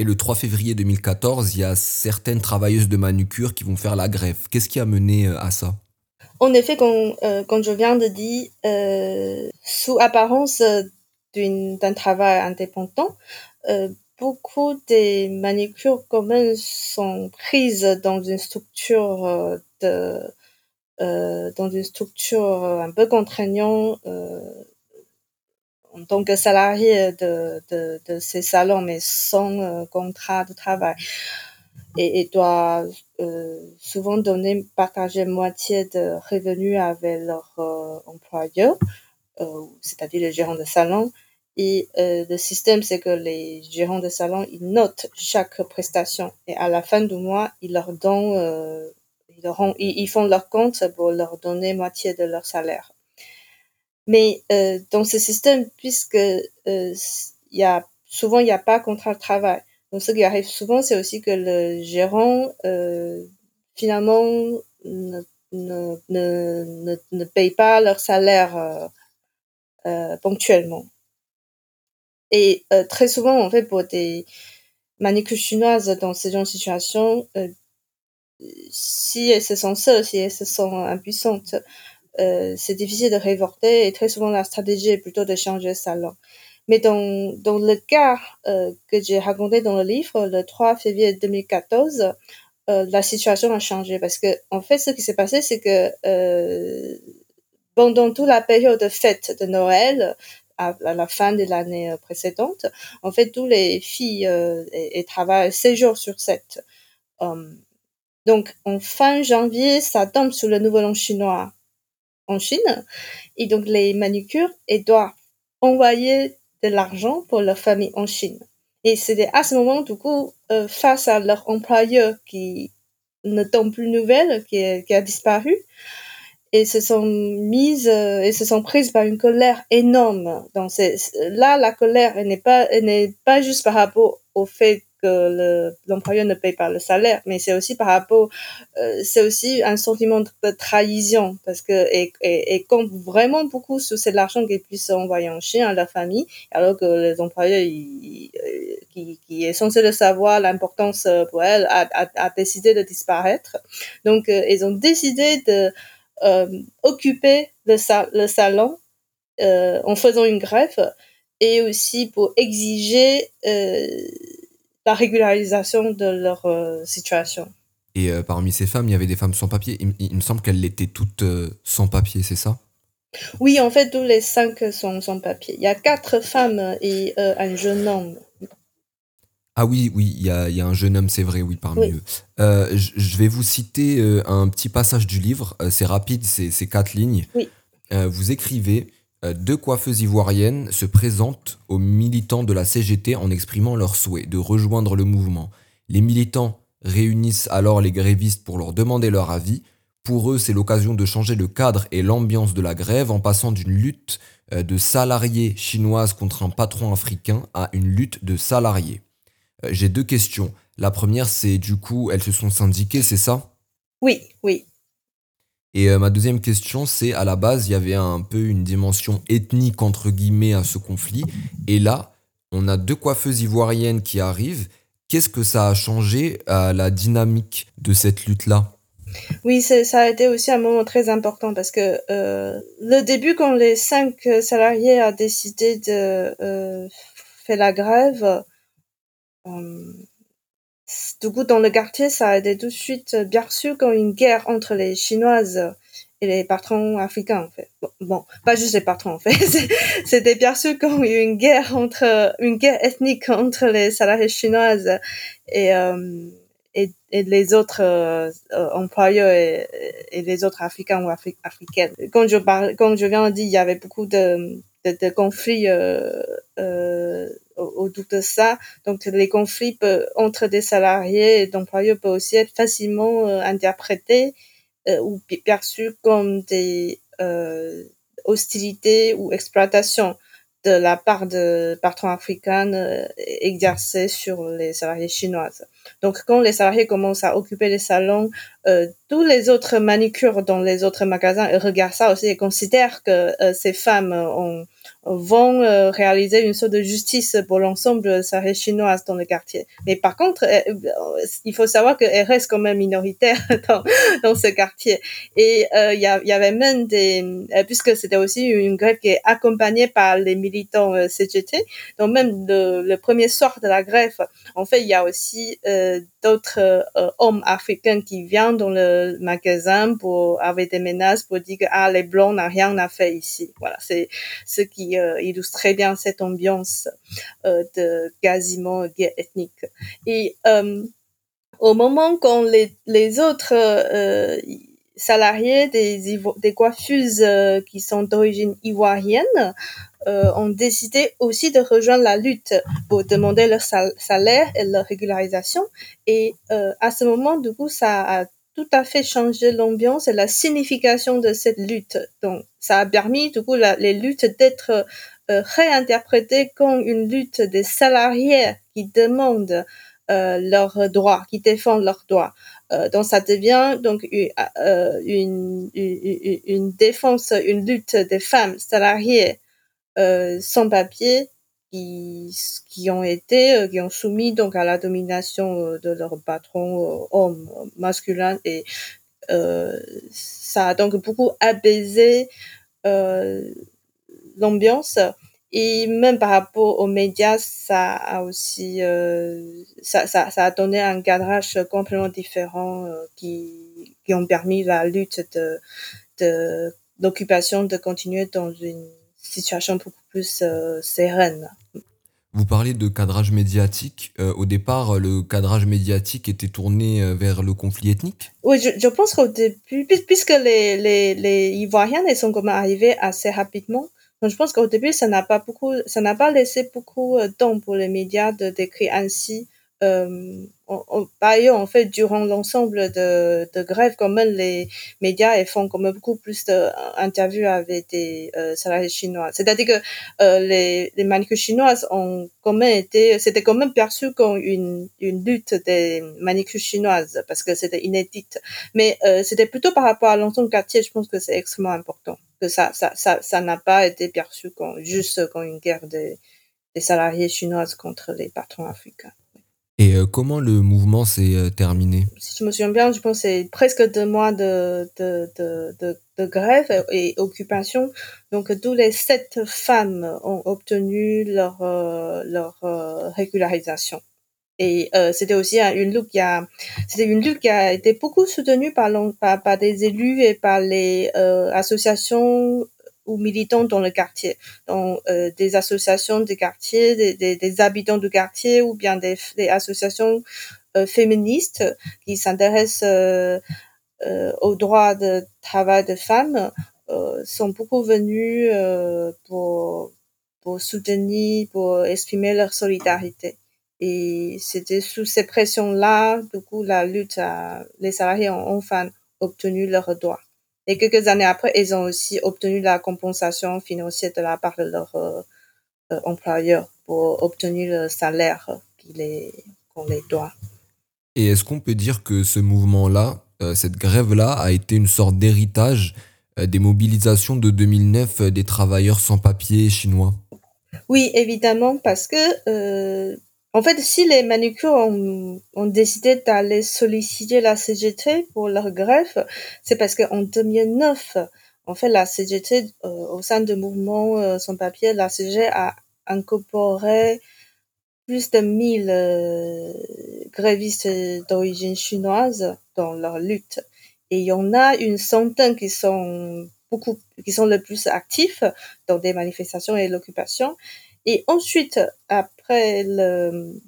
Et le 3 février 2014, il y a certaines travailleuses de manucure qui vont faire la grève. Qu'est-ce qui a mené euh, à ça? En effet, comme, comme je viens de dire, sous apparence d'un travail indépendant, beaucoup des manicures communes sont prises dans une structure euh, euh, dans une structure un peu contraignante euh, en tant que salarié de, de, de ces salons, mais sans euh, contrat de travail. Et, et doit euh, souvent donner, partager moitié de revenus avec leur employeur, c'est-à-dire les gérants de salon. Et euh, le système, c'est que les gérants de salon, ils notent chaque prestation et à la fin du mois, ils leur donnent, euh, ils, font leur compte pour leur donner moitié de leur salaire. Mais euh, dans ce système, puisque euh, y a souvent il n'y a pas contrat de travail, donc ce qui arrive souvent, c'est aussi que le gérant euh, finalement ne, ne, ne, ne, paye pas leur salaire ponctuellement. Et très souvent, en fait, pour des manicures chinoises dans ce genre de si elles se sentent seules, si elles se sentent impuissantes, euh, c'est difficile de révolter et très souvent la stratégie est plutôt de changer sa langue. Mais dans, dans le cas euh, que j'ai raconté dans le livre, le 3 février 2014, euh, la situation a changé parce que en fait, ce qui s'est passé, c'est que pendant toute la période de fête de Noël, à, la fin de l'année précédente. En fait, tous les filles euh, et, travaillent 6 jours sur 7. Um, donc, en fin janvier, ça tombe sur le nouvel an chinois en Chine. Et donc, les manucures et doivent envoyer de l'argent pour leur famille en Chine. Et c'était à ce moment, du coup, euh, face à leur employeur qui ne tombe plus nouvelle, qui, qui a disparu, et se sont mises euh, et se sont prises par une colère énorme. Donc là la colère elle n'est pas n'est pas juste par rapport au fait que l'employeur ne paye pas le salaire, mais c'est aussi par rapport, euh, c'est aussi un sentiment de trahison parce que et, et, compte vraiment beaucoup sur cet argent qu'ils puissent envoyer en Chine à leur famille, alors que les employeurs euh, qui, qui est censé le savoir l'importance pour elle a, a, décidé de disparaître. Donc ils ont décidé de euh, occuper le, le salon euh, en faisant une grève et aussi pour exiger euh, la régularisation de leur situation. Et parmi ces femmes, il y avait des femmes sans papier. Il, me semble qu'elles étaient toutes sans papier, c'est ça? Oui, en fait, tous les cinq sont sans papier. Il y a quatre femmes et un jeune homme. Ah oui, oui, il y a, y a, un jeune homme, c'est vrai, oui, parmi eux. Euh, je vais vous citer euh, un petit passage du livre. Euh, c'est rapide, c'est quatre lignes. Oui. vous écrivez Deux coiffeuses ivoiriennes se présentent aux militants de la CGT en exprimant leur souhait de rejoindre le mouvement. Les militants réunissent alors les grévistes pour leur demander leur avis. Pour eux, c'est l'occasion de changer le cadre et l'ambiance de la grève en passant d'une lutte de salariés chinoises contre un patron africain à une lutte de salariés. Euh, j'ai deux questions. La première, c'est du coup, elles se sont syndiquées, c'est ça? Oui, oui. Et euh, ma deuxième question, c'est à la base, il y avait un peu une dimension ethnique entre guillemets à ce conflit. Et là, on a deux coiffeuses ivoiriennes qui arrivent. Qu'est-ce que ça a changé à la dynamique de cette lutte-là? Oui, ça a été aussi un moment très important parce que euh, le début, quand les cinq salariés ont décidé de euh, faire la grève, du coup, dans le quartier, ça a été tout de suite bien reçu comme une guerre entre les Chinoises et les patrons africains, en fait. Bon, pas juste les patrons, en fait. C'était perçu comme une guerre entre, une guerre ethnique entre les salariés chinoises et, euh, et, et, les autres euh, employeurs et, et, les autres africains ou africaines. Comme je parle, comme je viens de dire, il y avait beaucoup de, de, de conflits euh, euh, autour de ça. Donc les conflits entre des salariés et d'employeurs peuvent aussi être facilement euh, interprétés euh, ou perçus comme des euh, hostilités ou exploitations de la part de patrons africains exercés sur les salariés chinoises. Donc, quand les salariés commencent à occuper les salons, tous les autres manicures dans les autres magasins regardent ça aussi et considèrent que ces femmes ont vont euh, réaliser une sorte de justice pour l'ensemble de salariés chinoises dans le quartier. Mais par contre, euh, il faut savoir qu'elles restent quand même minoritaires dans, dans ce quartier. Et euh, il y, y, avait même des, puisque c'était aussi une grève qui est accompagnée par les militants CGT, donc même le, premier soir de la grève, en fait, il y a aussi d'autres hommes africains qui viennent dans le magasin pour avec des menaces pour dire que ah les blancs n'ont rien à faire ici. Voilà, c'est ce qui euh, illustre très bien cette ambiance euh, de quasiment guerre ethnique. Et euh, au moment quand les, les autres salariés des, des coiffeuses qui sont d'origine ivoirienne euh, ont décidé aussi de rejoindre la lutte pour demander leur salaire et leur régularisation. Et euh, à ce moment, du coup, ça a tout à fait changé l'ambiance et la signification de cette lutte. Donc, ça a permis, du coup, les luttes d'être euh, réinterprétées comme une lutte des salariés qui demandent euh, leurs droits, qui défendent leurs droits. Euh, donc, ça devient donc euh, une, une, une, défense, une lutte des femmes salariées sans papier qui, qui ont été, euh, qui ont soumis donc à la domination euh, de leur patron euh, homme masculin. Et euh, ça a donc beaucoup apaisé euh, l'ambiance. Et même par rapport aux médias, ça a aussi euh, ça, ça, a donné un cadrage complètement différent euh, qui, qui ont permis la lutte de de, de continuer dans une situation beaucoup plus euh, sereine. Vous parlez de cadrage médiatique. Euh, au départ, le cadrage médiatique était tourné euh, vers le conflit ethnique? Oui, je, je pense qu'au début, puisque les, les, les Ivoiriens ils sont comme arrivés assez rapidement, donc je pense qu'au début, ça n'a pas beaucoup, ça n'a pas laissé beaucoup de temps pour les médias de décrire ainsi euh, on, par ailleurs, en fait, durant l'ensemble de, de grèves, quand même, les médias ils font quand beaucoup plus d'interviews avec des euh, salariés chinois. C'est-à-dire que euh, les, les chinoises ont quand même été, c'était quand même perçu comme une, une lutte des manicures chinoises parce que c'était inédite. Mais euh, c'était plutôt par rapport à l'ensemble quartier, je pense que c'est extrêmement important que ça, ça, ça, ça n'a pas été perçu comme juste comme une guerre des, des salariés chinoises contre les patrons africains. Et euh, comment le mouvement s'est euh, terminé? Si je me souviens bien, je pense que c'est presque deux mois de, de, de, grève et occupation. Donc, tous les sept femmes ont obtenu leur, euh, leur régularisation. Et c'était aussi une lutte qui a, c'était une lutte qui a été beaucoup soutenue par, par, des élus et par les associations ou militants dans le quartier, dans euh, des associations de quartier, des, habitants du quartier ou bien des, associations euh, féministes qui s'intéressent euh, euh aux droits de travail des femmes sont beaucoup venus pour, pour soutenir, pour exprimer leur solidarité. Et c'était sous ces pressions-là, du coup, la lutte, les salariés ont enfin obtenu leurs droits. Et quelques années après, ils ont aussi obtenu la compensation financière de la part de leur euh, euh, employeur pour obtenir le salaire qu'on les, les doit. Et est-ce qu'on peut dire que ce mouvement-là, euh, cette grève-là, a été une sorte d'héritage euh, des mobilisations de 2009 euh, des travailleurs sans papier chinois? Oui, évidemment, parce que en fait, si les manucures ont, ont décidé d'aller solliciter la CGT pour leur grève, c'est parce qu'en 2009, en fait, la CGT, au sein du mouvement sans papier, la CGT a incorporé plus de 1000 euh, grévistes d'origine chinoise dans leur lutte. Et il y en a une centaine qui sont beaucoup, qui sont le plus actifs dans des manifestations et l'occupation. Et ensuite, après le,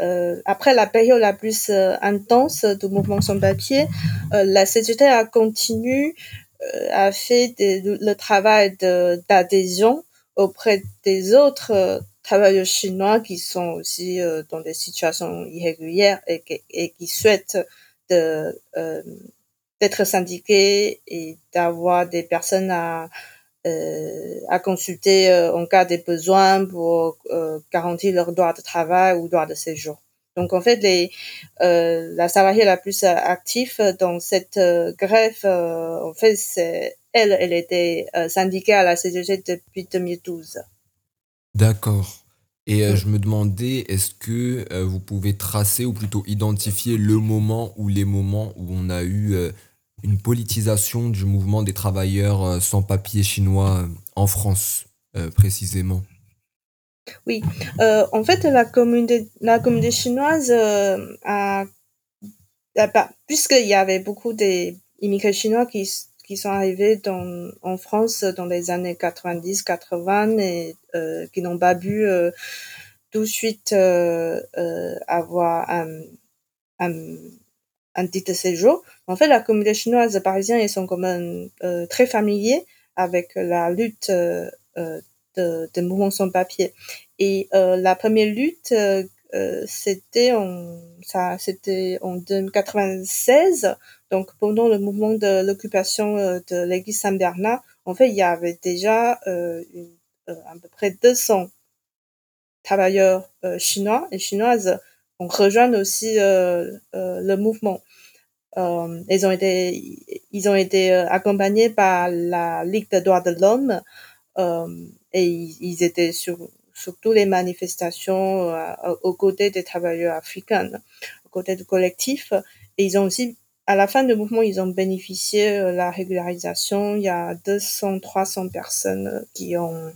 euh, après la période la plus euh, intense du mouvement sans papier, la CGT a continué à faire le travail d'adhésion auprès des autres travailleurs chinois qui sont aussi euh, dans des situations irrégulières et, et qui souhaitent euh, d'être syndiqués et d'avoir des personnes à, euh, à consulter en cas de besoin pour garantir leur droit de travail ou droit de séjour. Donc en fait, les, la salariée la plus active dans cette grève, en fait, c'est elle, elle était syndiquée à la CGG depuis 2012. D'accord. Et euh, je me demandais, est-ce que euh, vous pouvez tracer ou plutôt identifier le moment ou les moments où on a eu euh, une politisation du mouvement des travailleurs sans papier chinois en France, précisément. Oui, en fait, la communauté, chinoise a, puisqu'il y avait beaucoup d'immigrés chinois qui sont arrivés en France dans les années 90, 80 et euh, qui n'ont pas pu euh, tout de suite euh, euh, avoir un, un de séjour. En fait, la communauté chinoise parisienne, ils sont quand même euh, très familiers avec la lutte euh, de, de mouvements sans papier. Et la première lutte, c'était en ça c'était en 1996 donc, pendant le mouvement de l'occupation euh, de l'église Saint-Bernard, en fait, il y avait déjà euh, euh, à peu près 200 travailleurs chinois et chinoises ont rejoint aussi le mouvement. Ils ont été, ils ont été accompagnés par la Ligue des droits de l'homme et ils, étaient sur, sur toutes les manifestations aux côtés des travailleurs africains, aux côtés du collectif. Et ils ont aussi à la fin du mouvement, ils ont bénéficié de euh, la régularisation. Il y a 200, 300 personnes euh, qui ont euh,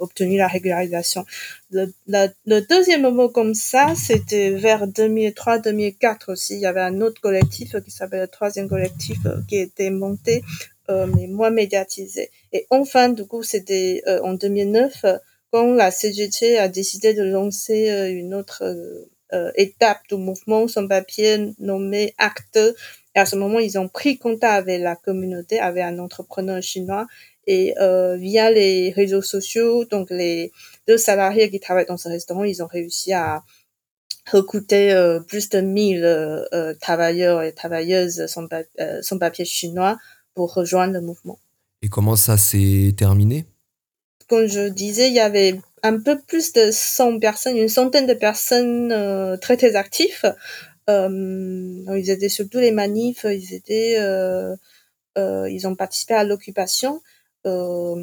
obtenu la régularisation. Le, deuxième moment comme ça, c'était vers 2003-2004 aussi. Il y avait un autre collectif qui s'appelle le troisième collectif qui était monté, euh, mais moins médiatisé. Et enfin, du coup, c'était en 2009 quand la CGT a décidé de lancer une autre étape du mouvement sans papier nommé Acte et à ce moment, ils ont pris contact avec la communauté, avec un entrepreneur chinois. Et euh, via les réseaux sociaux, donc les deux salariés qui travaillent dans ce restaurant, ils ont réussi à recruter euh, plus de 1000 euh, travailleurs et travailleuses sans, sans papier chinois pour rejoindre le mouvement. Et comment ça s'est terminé? Comme je disais, il y avait un peu plus de 100 personnes, une centaine de personnes très très actives ils étaient sur tous les manifs, ils étaient, euh, ils ont participé à l'occupation. 呃。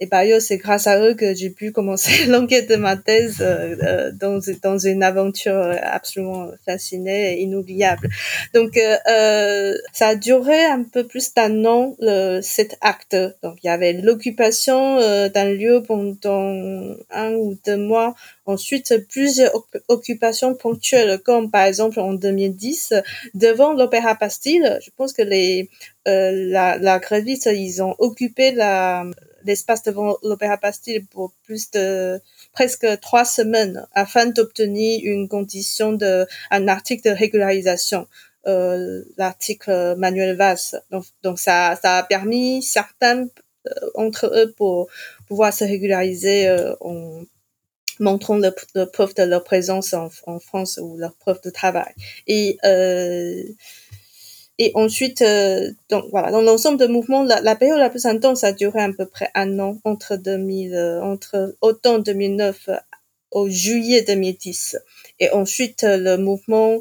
Et par ailleurs, c'est grâce à eux que j'ai pu commencer l'enquête de ma thèse euh, euh, dans, dans une aventure absolument fascinée et inoubliable. Donc, euh, euh ça a duré un peu plus d'un an, le, cet acte. Donc, il y avait l'occupation d'un lieu pendant un ou deux mois. Ensuite, plusieurs occupations ponctuelles, comme par exemple en 2010, devant l'Opéra Bastille. Je pense que les la, la gréviste, ils ont occupé la l'espace devant l'Opéra Bastille pour plus de presque trois semaines afin d'obtenir une condition de un article de régularisation. Euh, l'article Manuel Valls. Donc, donc ça, ça a permis certains euh, entre eux pour pouvoir se régulariser euh, en montrant le, preuve de leur présence en, France ou leur preuve de travail. Et et ensuite, euh, donc voilà, dans l'ensemble de mouvements, la, la, période la plus intense a duré à peu près un an, entre 2000, euh, entre automne 2009 au juillet 2010. Et ensuite, euh, le mouvement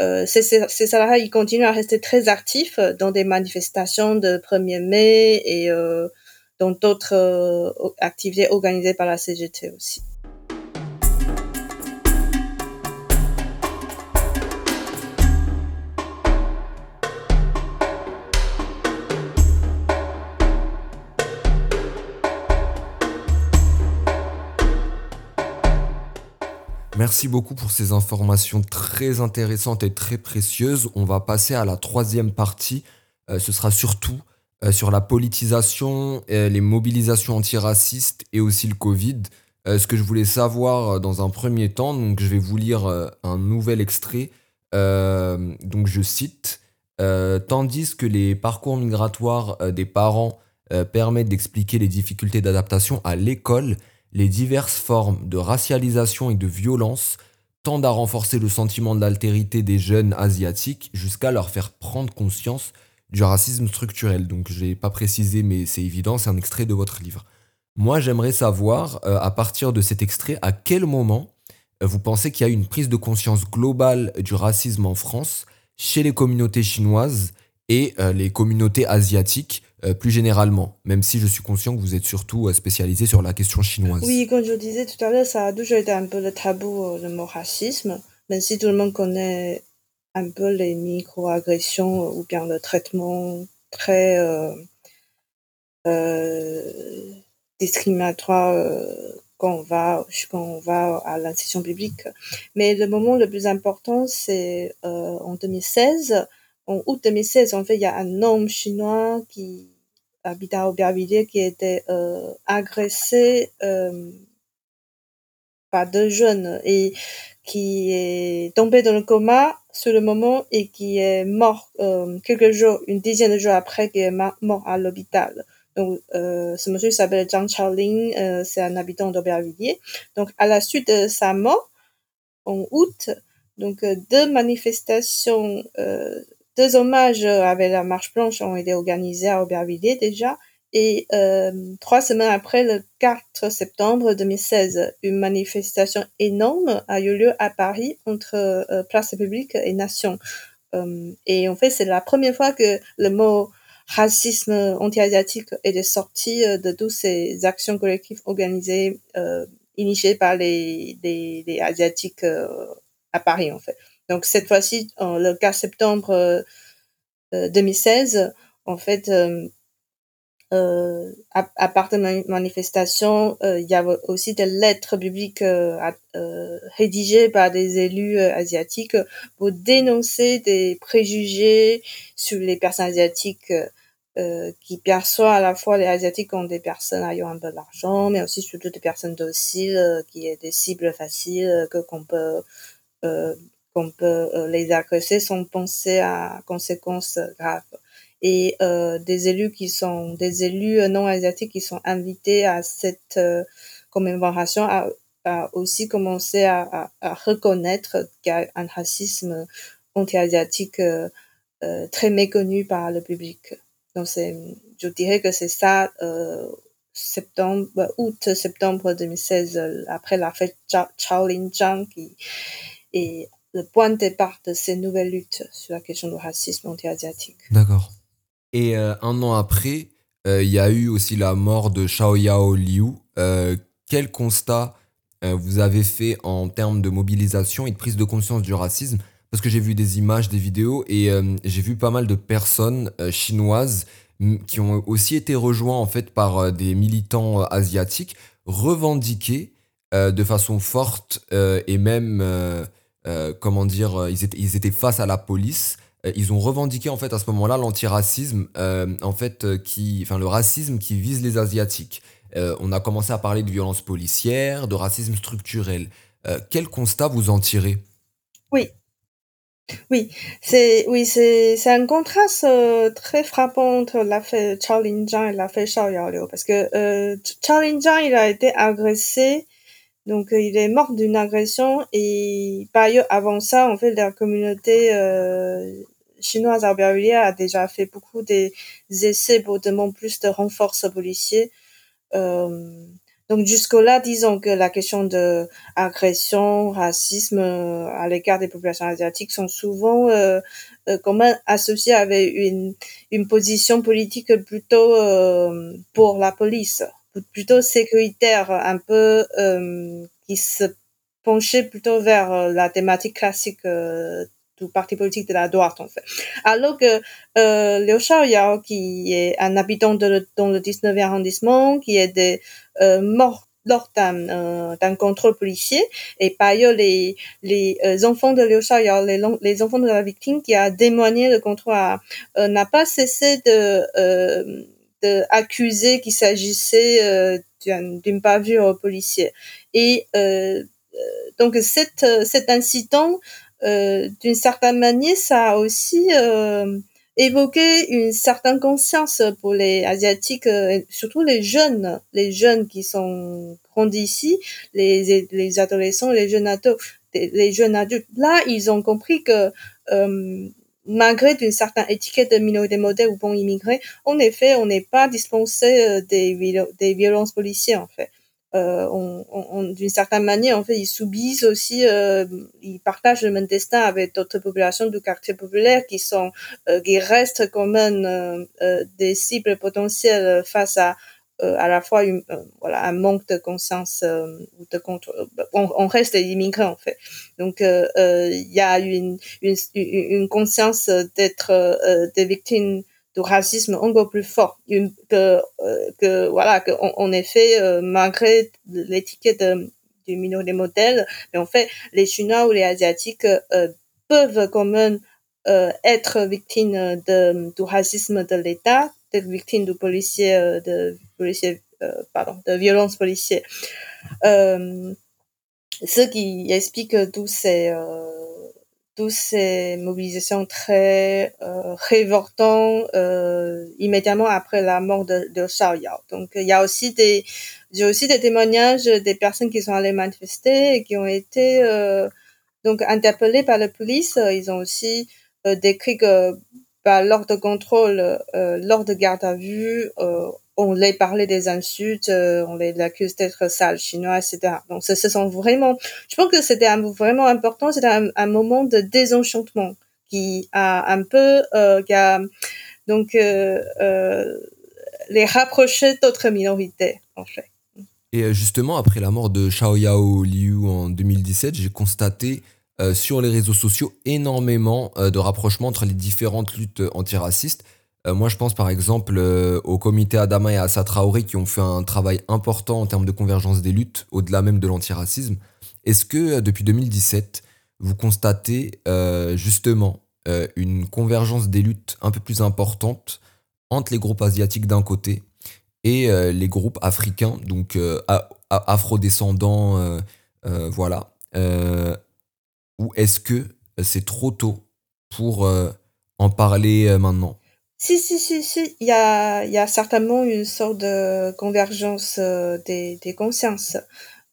euh, ces, ces salariés ils continuent à rester très actifs dans des manifestations de 1er mai et euh, dans d'autres euh, activités organisées par la CGT aussi. Merci beaucoup pour ces informations très intéressantes et très précieuses. On va passer à la troisième partie. Euh, ce sera surtout euh, sur la politisation, euh, les mobilisations antiracistes et aussi le Covid. ce que je voulais savoir dans un premier temps, donc je vais vous lire un nouvel extrait. donc je cite Tandis que les parcours migratoires des parents permettent d'expliquer les difficultés d'adaptation à l'école, les diverses formes de racialisation et de violence tendent à renforcer le sentiment de l'altérité des jeunes asiatiques jusqu'à leur faire prendre conscience du racisme structurel. Donc je n'ai pas précisé, mais c'est évident, c'est un extrait de votre livre. Moi, j'aimerais savoir, euh, à partir de cet extrait, à quel moment euh, vous pensez qu'il y a une prise de conscience globale du racisme en France chez les communautés chinoises et euh, les communautés asiatiques euh, plus généralement, même si je suis conscient que vous êtes surtout euh, spécialisé sur la question chinoise. Oui, comme je disais tout à l'heure, ça a toujours été un peu le tabou, le mot racisme, même si tout le monde connaît un peu les micro-agressions ou bien le traitement très discriminatoire quand va quand on va à l'institution publique. Mais le moment le plus important, c'est en 2016 en août 2016, en fait, il y a un homme chinois qui habite à Aubervilliers qui a été euh, agressé euh, par deux jeunes et qui est tombé dans le coma sur le moment et qui est mort euh, quelques jours, une dizaine de jours après, qui est mort à l'hôpital. Donc, euh, ce monsieur s'appelle Zhang Chaoling, euh, c'est un habitant d'Aubervilliers. Donc, à la suite de sa mort, en août, donc euh, deux manifestations deux hommages avec la marche blanche ont été organisés à Aubervilliers déjà. Et euh, trois semaines après, le 4 septembre 2016, une manifestation énorme a eu lieu à Paris entre euh, Place République et Nation. Euh, et en fait, c'est la première fois que le mot racisme anti-asiatique est sorti de toutes ces actions collectives organisées, initiées par les, les, les Asiatiques à Paris, en fait. Donc cette fois-ci, le 4 septembre 2016, euh, euh, en fait, euh, euh, à, part de manifestations, euh, il y avait aussi des lettres publiques rédigées par des élus asiatiques pour dénoncer des préjugés sur les personnes asiatiques qui perçoivent à la fois les asiatiques comme des personnes ayant un peu d'argent, mais aussi surtout des personnes dociles, qui est des cibles faciles que qu'on peut qu'on peut euh, les agresser sans penser à conséquences graves. Et euh, des élus qui sont des élus non asiatiques qui sont invités à cette euh, commémoration a, a, aussi commencé à, à, reconnaître qu'il y a un racisme anti-asiatique très méconnu par le public. Donc c'est, je dirais que c'est ça, septembre, août, septembre 2016, après la fête Chaolin Zhang qui le point de départ de ces nouvelles luttes sur la question du racisme anti-asiatique. D'accord. Et euh, un an après, euh, il y a eu aussi la mort de Xiaoyao Liu. Euh, quel constat vous avez fait en termes de mobilisation et de prise de conscience du racisme? Parce que j'ai vu des images, des vidéos et j'ai vu pas mal de personnes chinoises qui ont aussi été rejoints en fait par des militants asiatiques revendiquer de façon forte et même comment dire, euh, ils étaient, face à la police. Euh, ils ont revendiqué en fait à ce moment-là l'antiracisme, en fait, qui, enfin le racisme qui vise les asiatiques. on a commencé à parler de violence policière, de racisme structurel. quel constat vous en tirez? Oui, oui, c'est oui, c'est un contraste très frappant entre l'affaire Chao Lin-Zhang et l'affaire Xiao Yaoliu parce que euh, Chao Lin-Zhang il a été agressé donc euh, il est mort d'une agression et par ailleurs avant ça en fait la communauté euh, chinoise à a déjà fait beaucoup des essais pour demander plus de renforts policiers. Euh, donc jusque-là, disons que la question de racisme à l'égard des populations asiatiques sont souvent euh, associées avec une, position politique plutôt pour la police, plutôt sécuritaire, un peu euh, qui se penchait plutôt vers la thématique classique du parti politique de la droite en fait. Alors que euh, Liu Xiaoyao, qui est un habitant de dans le 19e arrondissement, qui est de, euh, mort lors d'un euh, contrôle policier et par ailleurs les les euh, enfants de Liu Xiaoyao, les, les enfants de la victime qui a témoigné le contrôle euh, n'a pas cessé de euh, de accuser qu'il s'agissait d'une bavure policier et donc cet cet incident euh, d'une certaine manière, ça a aussi euh, évoqué une certaine conscience pour les asiatiques, euh, surtout les jeunes, les jeunes qui sont grandis ici, les, les adolescents, les jeunes adultes, les jeunes adultes. Là, ils ont compris que malgré d'une certaine étiquette de minorité modèle ou bon immigré, en effet, on n'est pas dispensé des, des violences policières en fait. Euh, on, on, d'une certaine manière, en fait, ils subissent aussi, euh, ils partagent le même destin avec d'autres populations du quartier populaire qui sont, euh, qui restent quand même euh, euh, des cibles potentielles face à à la fois une, voilà un manque de conscience ou de contrôle. On, on, reste des immigrés en fait. Donc il y a une, une, une conscience d'être des victimes du racisme encore plus fort que euh, que voilà que en, effet euh, malgré l'étiquette du minorité modèle mais en fait les chinois ou les asiatiques euh, peuvent quand même être victimes de du racisme de l'État être victimes du policier de policier pardon de violence policière ce qui explique ces toutes ces mobilisations très euh, révoltantes euh, immédiatement après la mort de, de Xiao Donc il y a aussi des j'ai aussi des témoignages des personnes qui sont allées manifester et qui ont été euh, donc interpellées par la police. Ils ont aussi euh, décrit que bah, lors de contrôle, euh, lors de garde à vue, euh, on les parlait des insultes, euh, on les accuse d'être sales chinois, etc. Donc ce, sont vraiment, je pense que c'était vraiment important, c'était un, moment de désenchantement qui a un peu, qui a donc les rapproché d'autres minorités en fait. Et justement, après la mort de Xiaoyao Liu en 2017, j'ai constaté euh, sur les réseaux sociaux énormément euh, de rapprochements entre les différentes luttes antiracistes. Euh, moi, je pense par exemple au comité Adama et Assa Traoré qui ont fait un travail important en termes de convergence des luttes, au-delà même de l'antiracisme. Est-ce que depuis 2017, vous constatez justement une convergence des luttes un peu plus importante entre les groupes asiatiques d'un côté et les groupes africains, donc afrodescendants, voilà. Ou est-ce que c'est trop tôt pour en parler maintenant? Si, si, si, si, il y a, certainement une sorte de convergence euh, des, consciences.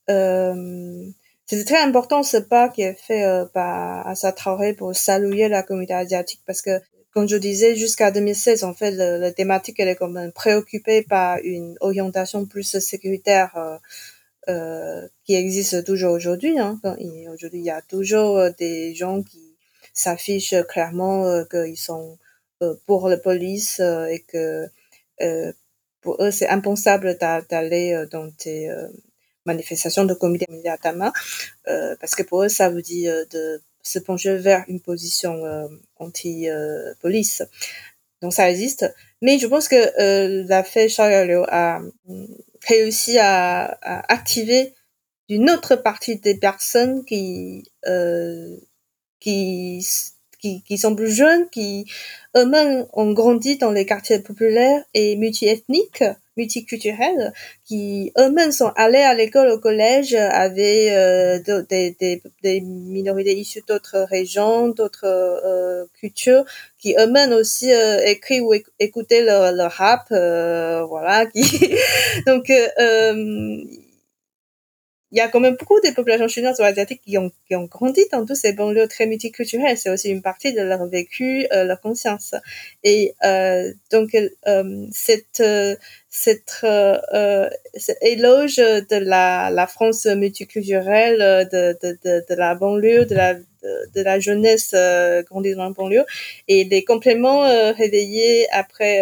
Euh, c'est très important ce pas qui est fait euh, par Assa Traoré pour saluer la communauté asiatique parce que, comme je disais, jusqu'à 2016, en fait, la thématique elle est comme préoccupée par une orientation plus sécuritaire euh, euh qui existe toujours aujourd'hui. Hein. Aujourd'hui, il y a toujours des gens qui s'affichent clairement qu'ils sont euh, pour la police euh, et que euh, pour eux c'est impensable d'aller dans des manifestations de comité Atama parce que pour eux ça veut dire de se pencher vers une position anti-police. Donc ça existe. Mais je pense que euh, l'affaire Charles a réussi à, à, activer une autre partie des personnes qui euh, qui qui, qui sont plus jeunes, qui eux-mêmes ont grandi dans les quartiers populaires et multiethniques, multiculturels, qui eux-mêmes sont allés à l'école, au collège, avaient euh, des, des, des, minorités issues d'autres régions, d'autres euh, cultures, qui eux-mêmes aussi euh, écrivent ou écoutaient le, le rap, euh, voilà. Qui... Donc, euh, il y a quand même beaucoup de populations chinoises ou asiatiques qui ont, qui ont grandi dans tous ces banlieues très multiculturelles. C'est aussi une partie de leur vécu, euh, leur conscience. Et euh, donc, euh, cette, cette, euh, cet éloge de la, la France multiculturelle, de, de, de, de la banlieue, de la, de, la jeunesse euh, grandie dans la banlieue, et des compléments réveillés après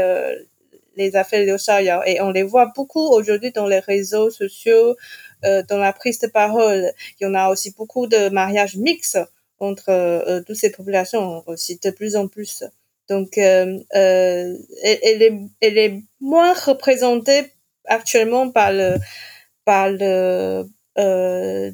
les affaires de Et on les voit beaucoup aujourd'hui dans les réseaux sociaux, euh, dans la prise de parole. Il y en a aussi beaucoup de mariages mixtes entre euh, toutes ces populations, aussi de plus en plus. Donc, euh, euh elle, est, elle est moins représentée actuellement par le, par le, euh,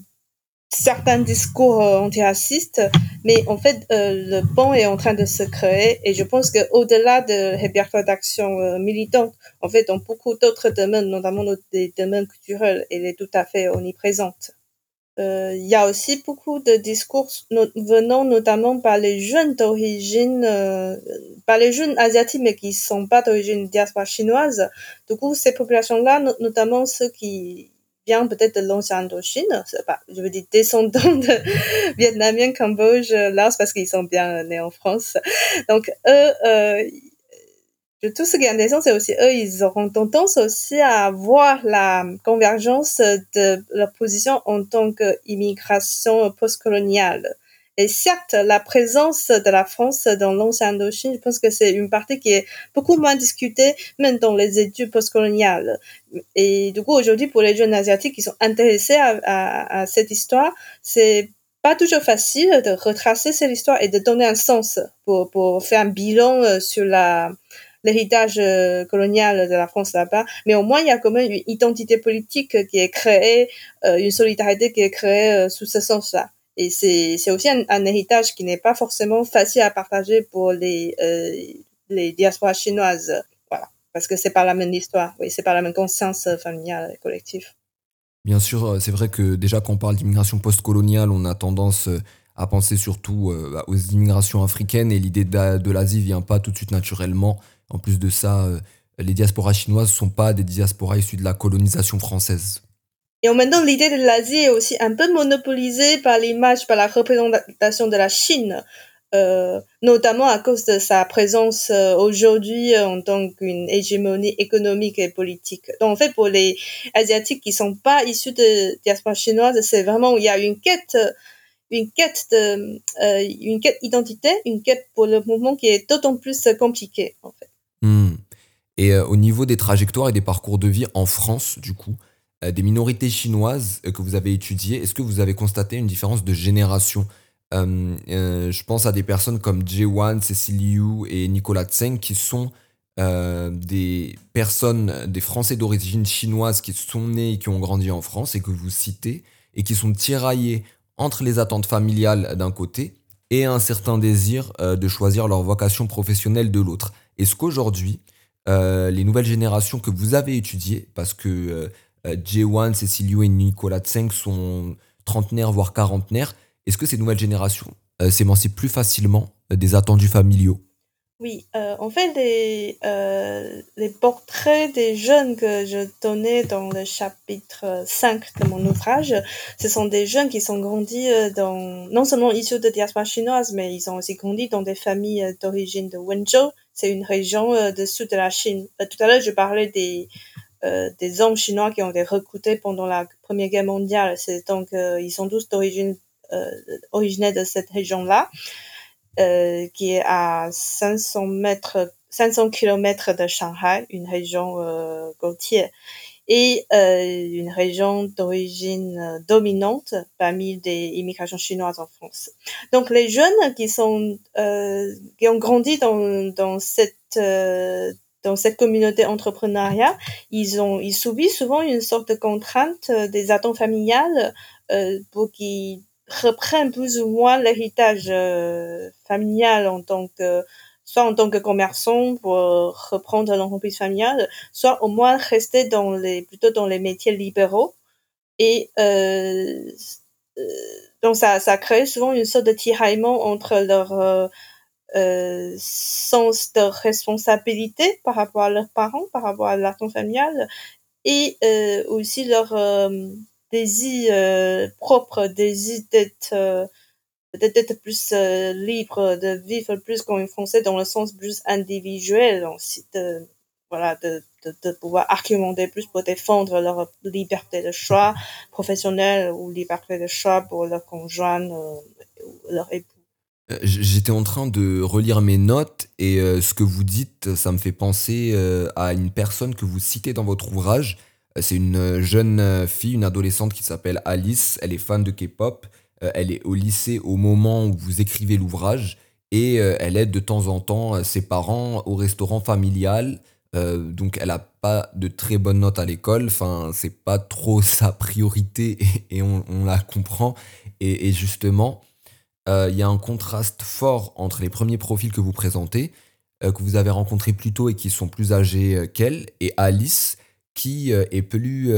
certains discours euh, antiracistes, mais en fait, euh, le pont est en train de se créer et je pense qu'au-delà de répertoire d'action euh, militante, en fait, dans beaucoup d'autres domaines, notamment des domaines culturels, elle est tout à fait omniprésente. Euh, il y a aussi beaucoup de discours venant notamment par les jeunes d'origine, par les jeunes asiatiques mais qui sont pas d'origine diaspora chinoise. Du coup, ces populations-là, notamment ceux qui peut-être de l'ancien Indochine, je veux dire descendants de Vietnamiens, Cambodge, Laos, parce qu'ils sont bien nés en France. Donc eux, euh, tout ce qui est intéressant, c'est aussi eux, ils auront tendance aussi à voir la convergence de leur position en tant qu'immigration postcoloniale. Et certes, la présence de la France dans l'ancien Indochine, je pense que c'est une partie qui est beaucoup moins discutée, même dans les études postcoloniales. Et du coup, aujourd'hui, pour les jeunes asiatiques qui sont intéressés à, cette histoire, c'est pas toujours facile de retracer cette histoire et de donner un sens pour, faire un bilan euh, sur l'héritage euh, colonial de la France là-bas, mais au moins il y a quand même une identité politique qui est créée, euh, une solidarité qui est créée sous ce sens-là. Et c'est aussi un, héritage qui n'est pas forcément facile à partager pour les, euh, les diasporas chinoises. Voilà. Parce que c'est pas la même histoire. Oui, c'est pas la même conscience familiale et collective. Bien sûr, euh, c'est vrai que déjà quand on parle d'immigration postcoloniale, on a tendance euh, à penser surtout euh, aux immigrations africaines et l'idée de l'Asie vient pas tout de suite naturellement. En plus de ça, les diasporas chinoises ne sont pas des diasporas issues de la colonisation française. Et en même temps, l'idée de l'Asie est aussi un peu monopolisée par l'image, par la représentation de la Chine, euh, notamment à cause de sa présence euh, aujourd'hui en tant qu'une hégémonie économique et politique. Donc en fait, pour les Asiatiques qui sont pas issus de diaspora chinoise, c'est vraiment il y a une quête une quête de euh, une quête identité, une quête pour le mouvement qui est d'autant plus compliquée. Hmm. Et euh, au niveau des trajectoires et des parcours de vie en France, du coup, euh, des minorités chinoises euh, que vous avez étudiées, est-ce que vous avez constaté une différence de génération? Euh, Je pense à des personnes comme Wan, Cécile Liu et Nicolas Tseng qui sont des personnes, des Français d'origine chinoise qui sont nés et qui ont grandi en France et que vous citez et qui sont tiraillés entre les attentes familiales d'un côté et un certain désir de choisir leur vocation professionnelle de l'autre. Est-ce qu'aujourd'hui, les nouvelles générations que vous avez étudiées, parce que euh, J1, Cécilio et Nicolas Tseng sont trentenaires, voire quarantenaires. Est-ce que ces nouvelles générations euh, s'émancipent plus facilement euh, des attendus familiaux? Oui, euh, en fait, les, euh, portraits des jeunes que je donnais dans le chapitre 5 de mon ouvrage, ce sont des jeunes qui sont grandis dans, non seulement issus de diaspora chinoise, mais ils ont aussi grandi dans des familles d'origine de Wenzhou. C'est une région de sud de la Chine. tout à l'heure, je parlais des, euh, des hommes chinois qui ont été recrutés pendant la Première Guerre mondiale. C'est donc euh, ils sont tous d'origine euh, originaires de cette région-là, euh, qui est à 500 mètres, 500 kilomètres de Shanghai, une région euh, côtière et une région d'origine dominante parmi des immigrations chinoises en France. Donc les jeunes qui sont qui ont grandi dans dans cette dans cette communauté entrepreneuriat, ils ont ils subissent souvent une sorte de contrainte euh, des attentes familiales euh, pour qu'ils reprennent plus ou moins l'héritage euh, familial en tant que soit en tant que commerçant pour reprendre l'entreprise familiale, soit au moins rester dans les plutôt dans les métiers libéraux. Et euh, donc ça ça crée souvent une sorte de tiraillement entre leur euh, sens de responsabilité par rapport à leurs parents, par rapport à l'attente familiale, et euh, aussi leur, euh, désir propre, désir d'être peut-être plus libre, de vivre plus comme une Français dans le sens plus individuel, ensuite voilà, de, de, de, pouvoir argumenter plus pour défendre leur liberté de choix professionnel ou liberté de choix pour leur conjoint euh, ou leur époux. Euh, j'étais en train de relire mes notes et euh, ce que vous dites, ça me fait penser à une personne que vous citez dans votre ouvrage. C'est une jeune fille, une adolescente qui s'appelle Alice. Elle est fan de K-pop. Elle est au lycée au moment où vous écrivez l'ouvrage et elle aide de temps en temps ses parents au restaurant familial. Euh, donc elle a pas de très bonnes notes à l'école. Enfin, c'est pas trop sa priorité et, on, la comprend. Et, justement, euh, il y a un contraste fort entre les premiers profils que vous présentez, euh, que vous avez rencontrés plus tôt et qui sont plus âgés qu'elle, et Alice, qui est plus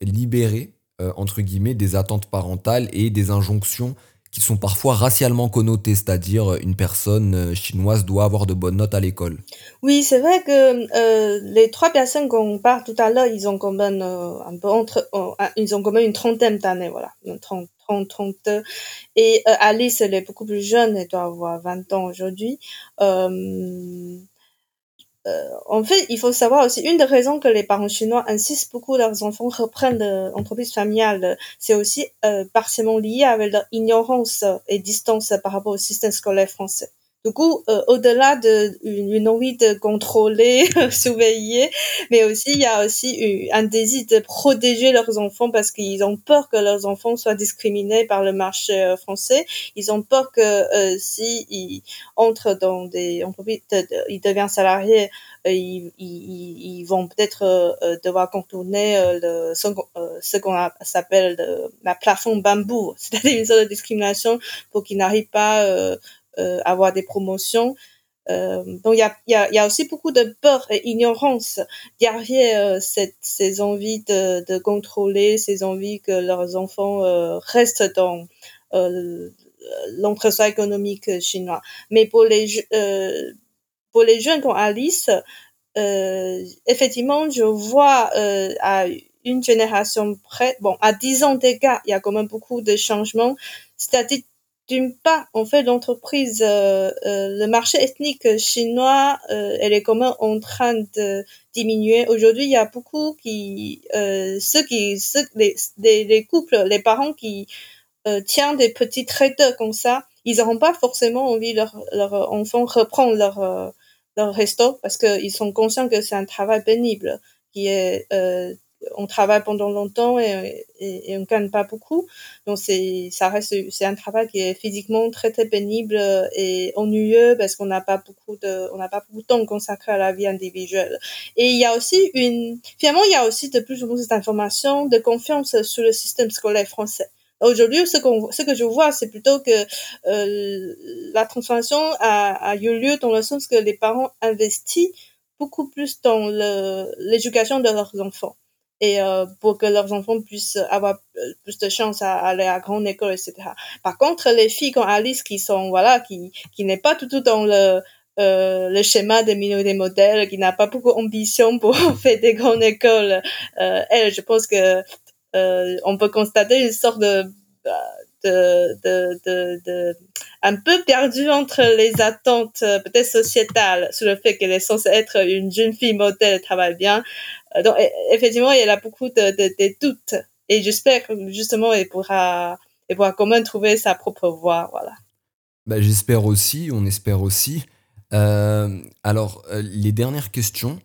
libérée, entre guillemets, des attentes parentales et des injonctions qui sont parfois racialement connotés, c'est-à-dire une personne euh, chinoise doit avoir de bonnes notes à l'école. Oui, c'est vrai que euh, les trois personnes qu'on parle tout à l'heure, ils ont quand même euh, une trentaine d'années, voilà, 30, 30, 32. Et Alice, elle est beaucoup plus jeune, elle doit avoir 20 ans aujourd'hui. Euh, en fait, il faut savoir aussi, une des raisons que les parents chinois insistent beaucoup leurs enfants reprennent l'entreprise familiale, c'est aussi euh, partiellement lié avec leur ignorance et distance par rapport au système scolaire français. Du coup, euh, au-delà d'une une envie de contrôler, surveiller, mais aussi il y a aussi un désir de protéger leurs enfants parce qu'ils ont peur que leurs enfants soient discriminés par le marché euh, français. Ils ont peur que euh, si ils entrent dans des entreprises, ils deviennent salariés, euh, ils, ils, ils, vont peut-être devoir contourner le, ce qu'on s'appelle la plafond bambou, c'est-à-dire une sorte de discrimination pour qu'ils n'arrivent pas euh, avoir des promotions. Euh, donc il y a, aussi beaucoup de peur et ignorance derrière euh, cette, ces envies de, contrôler, ces envies que leurs enfants restent dans l'entre-soi économique chinois. Mais pour les pour les jeunes comme Alice, effectivement, je vois à une génération près, bon, à 10 ans d'écart, il y a quand même beaucoup de changements. C'est-à-dire d'une part, en fait, l'entreprise, euh, euh, le marché ethnique chinois, euh, elle est quand en train de diminuer. Aujourd'hui, il y a beaucoup qui, ceux qui, ceux, les, les, couples, les parents qui tiennent des petits traiteurs comme ça, ils n'auront pas forcément envie leur leur enfant reprendre leur leur resto parce qu'ils sont conscients que c'est un travail pénible qui est on travaille pendant longtemps et, et, et on gagne pas beaucoup. Donc c'est, ça reste, c'est un travail qui est physiquement très très pénible et ennuyeux parce qu'on n'a pas beaucoup de, on n'a pas beaucoup de temps consacré à la vie individuelle. Et il y a aussi une, finalement il y a aussi de plus en plus d'informations, de confiance sur le système scolaire français. Aujourd'hui, ce, qu'on, ce que je vois, c'est plutôt que euh, la transformation a, a eu lieu dans le sens que les parents investissent beaucoup plus dans l'éducation de leurs enfants et euh, pour que leurs enfants puissent avoir euh, plus de chance à aller à grande école, etc. Par contre, les filles comme Alice qui sont voilà, qui qui n'est pas tout tout dans le euh, le schéma des minorités modèles, qui n'a pas beaucoup d'ambition pour faire des grandes écoles, euh, elle, je pense que euh, on peut constater une sorte de de, de, de, de, un peu perdu entre les attentes peut-être sociétales sur le fait qu'elle est censée être une jeune fille modèle, travaille bien, euh, donc, e, effectivement, il a beaucoup de, doutes. Et j'espère que justement, elle pourra, pourra quand même trouver sa propre voie. Voilà. Bah, j'espère aussi, on espère aussi. Euh, alors, euh, les dernières questions,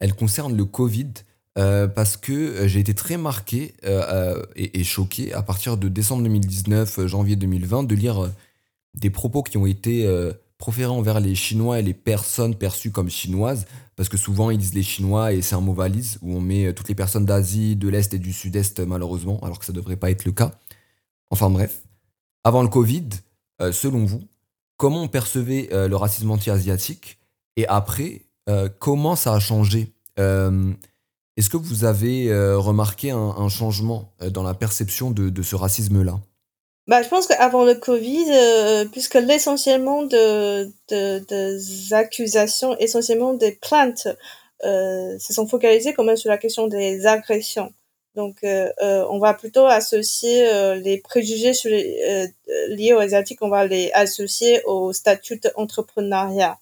elles concernent le Covid. parce que j'ai été très marqué et, choqué à partir de décembre 2019, janvier 2020, de lire des propos qui ont été proférés envers les Chinois et les personnes perçues comme chinoises, parce que souvent ils disent les Chinois et c'est un mot valise où on met euh, toutes les personnes d'Asie, de l'Est et du Sud-Est malheureusement, alors que ça ne devrait pas être le cas. Enfin bref, avant le Covid, euh, selon vous, comment on percevait euh, le racisme anti-asiatique et après, comment ça a changé? Est-ce que vous avez remarqué un, changement dans la perception de ce racisme-là? Bah, je pense qu'avant le Covid, euh, puisque l'essentiellement de, de, des accusations, essentiellement des plaintes, euh, se sont focalisées quand même sur la question des agressions. Donc, on va plutôt associer les préjugés sur les, liés aux asiatiques, on va les associer au statut d'entrepreneuriat,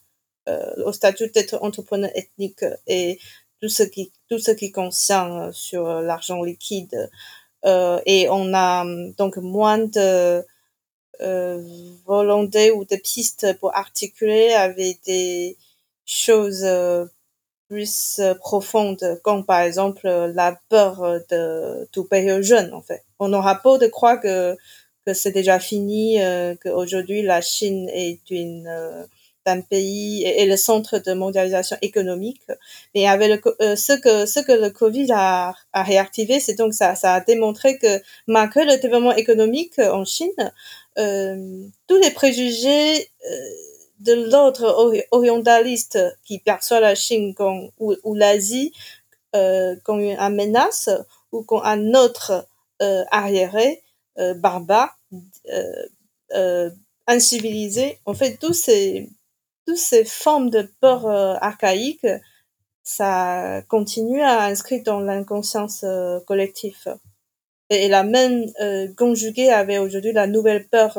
au statut d'être entrepreneur ethnique et tout ce qui tout ce qui concerne sur l'argent liquide. Et on a donc moins de euh, volonté ou des pistes pour articuler avec des choses euh, plus euh, profondes, comme par exemple la peur de payer aux jeunes, en fait. On aura pas de croire que, que c'est déjà fini, qu'aujourd'hui la Chine est une d'un pays et, le centre de mondialisation économique. Mais avec le, ce que ce que le Covid a, a réactivé, c'est donc ça ça a démontré que malgré le développement économique en Chine, euh, tous les préjugés euh, de l'autre orientaliste qui perçoit la Chine comme, ou, l'Asie euh, comme une menace ou comme un autre euh, arriéré, euh, barbare, euh, incivilisé. En fait, tous ces, toutes ces formes de peur archaïque, ça continue à inscrire dans l'inconscience collective et la même euh, conjuguée avec aujourd'hui la nouvelle peur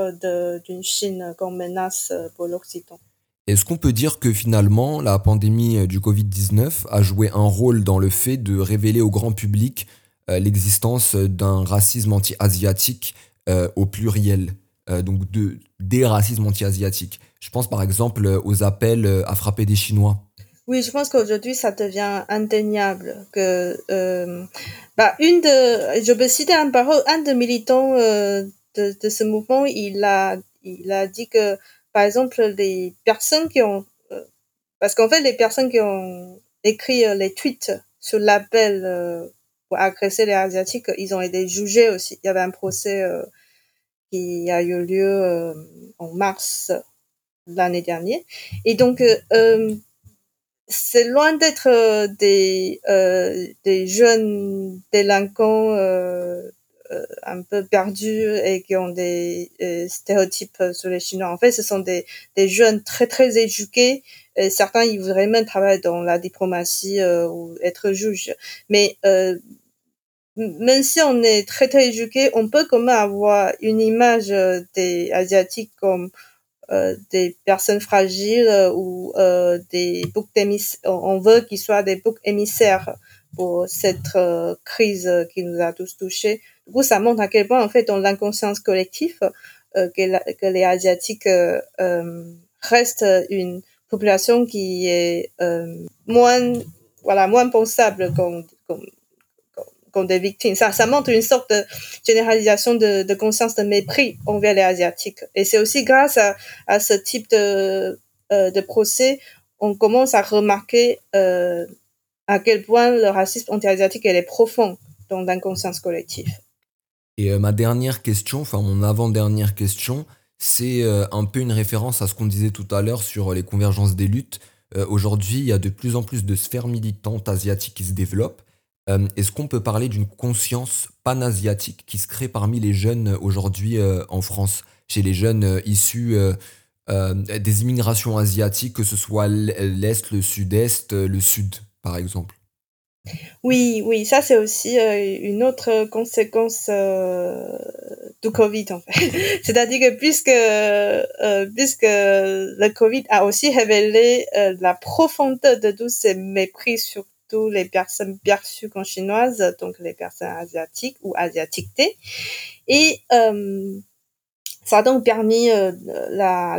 d'une Chine comme menace euh, pour l'Occident. Est-ce qu'on peut dire que finalement la pandémie euh, du Covid-19 a joué un rôle dans le fait de révéler au grand public l'existence d'un racisme anti-asiatique au pluriel, donc de, des racismes anti-asiatiques? Je pense par exemple aux appels à frapper des Chinois. Oui, je pense qu'aujourd'hui, ça devient indéniable que euh, bah, une de, je peux citer un parole, un des militants euh, de, de ce mouvement, il a, il a dit que, par exemple, les personnes qui ont, euh, parce qu'en fait, les personnes qui ont écrit euh, les tweets sur l'appel euh, pour agresser les asiatiques, ils ont été jugés aussi. Il y avait un procès qui a eu lieu en mars l'année dernière, et donc c'est loin d'être euh, des euh, des jeunes délinquants euh, euh, un peu perdus et qui ont des stéréotypes sur les Chinois. En fait, ce sont des des jeunes très très éduqués. Et certains, ils voudraient même travailler dans la diplomatie ou être juge. Mais même si on est très très éduqué, on peut quand même avoir une image des asiatiques comme euh, des personnes fragiles euh, ou euh, des boucs émissaires. On veut qu'ils soient des boucs émissaires pour cette crise qui nous a tous touchés. Du coup, ça montre à quel point, en fait, dans l'inconscience collective, que, que, les Asiatiques restent une population qui est moins, voilà, moins pensable qu'on comme des victimes. Ça, montre une sorte de généralisation de, conscience de mépris envers les Asiatiques. Et c'est aussi grâce à, ce type de, euh, de procès, on commence à remarquer euh, à quel point le racisme anti-asiatique est profond dans l'inconscience collective. Et euh, ma dernière question, enfin mon avant-dernière question, c'est un peu une référence à ce qu'on disait tout à l'heure sur les convergences des luttes. Aujourd'hui, il y a de plus en plus de sphères militantes asiatiques qui se développent. Euh, est-ce qu'on peut parler d'une conscience panasiatique qui se crée parmi les jeunes aujourd'hui euh, en France, chez les jeunes euh, issus des immigrations asiatiques, que ce soit l'Est, le Sud-Est, le Sud, par exemple? Oui, oui, ça c'est aussi une autre conséquence du Covid en fait. C'est-à-dire que puisque puisque le Covid a aussi révélé la profondeur de tous ces mépris sur les personnes perçues comme chinoises, donc les personnes asiatiques ou asiatiquées. Et euh, ça a donc permis euh,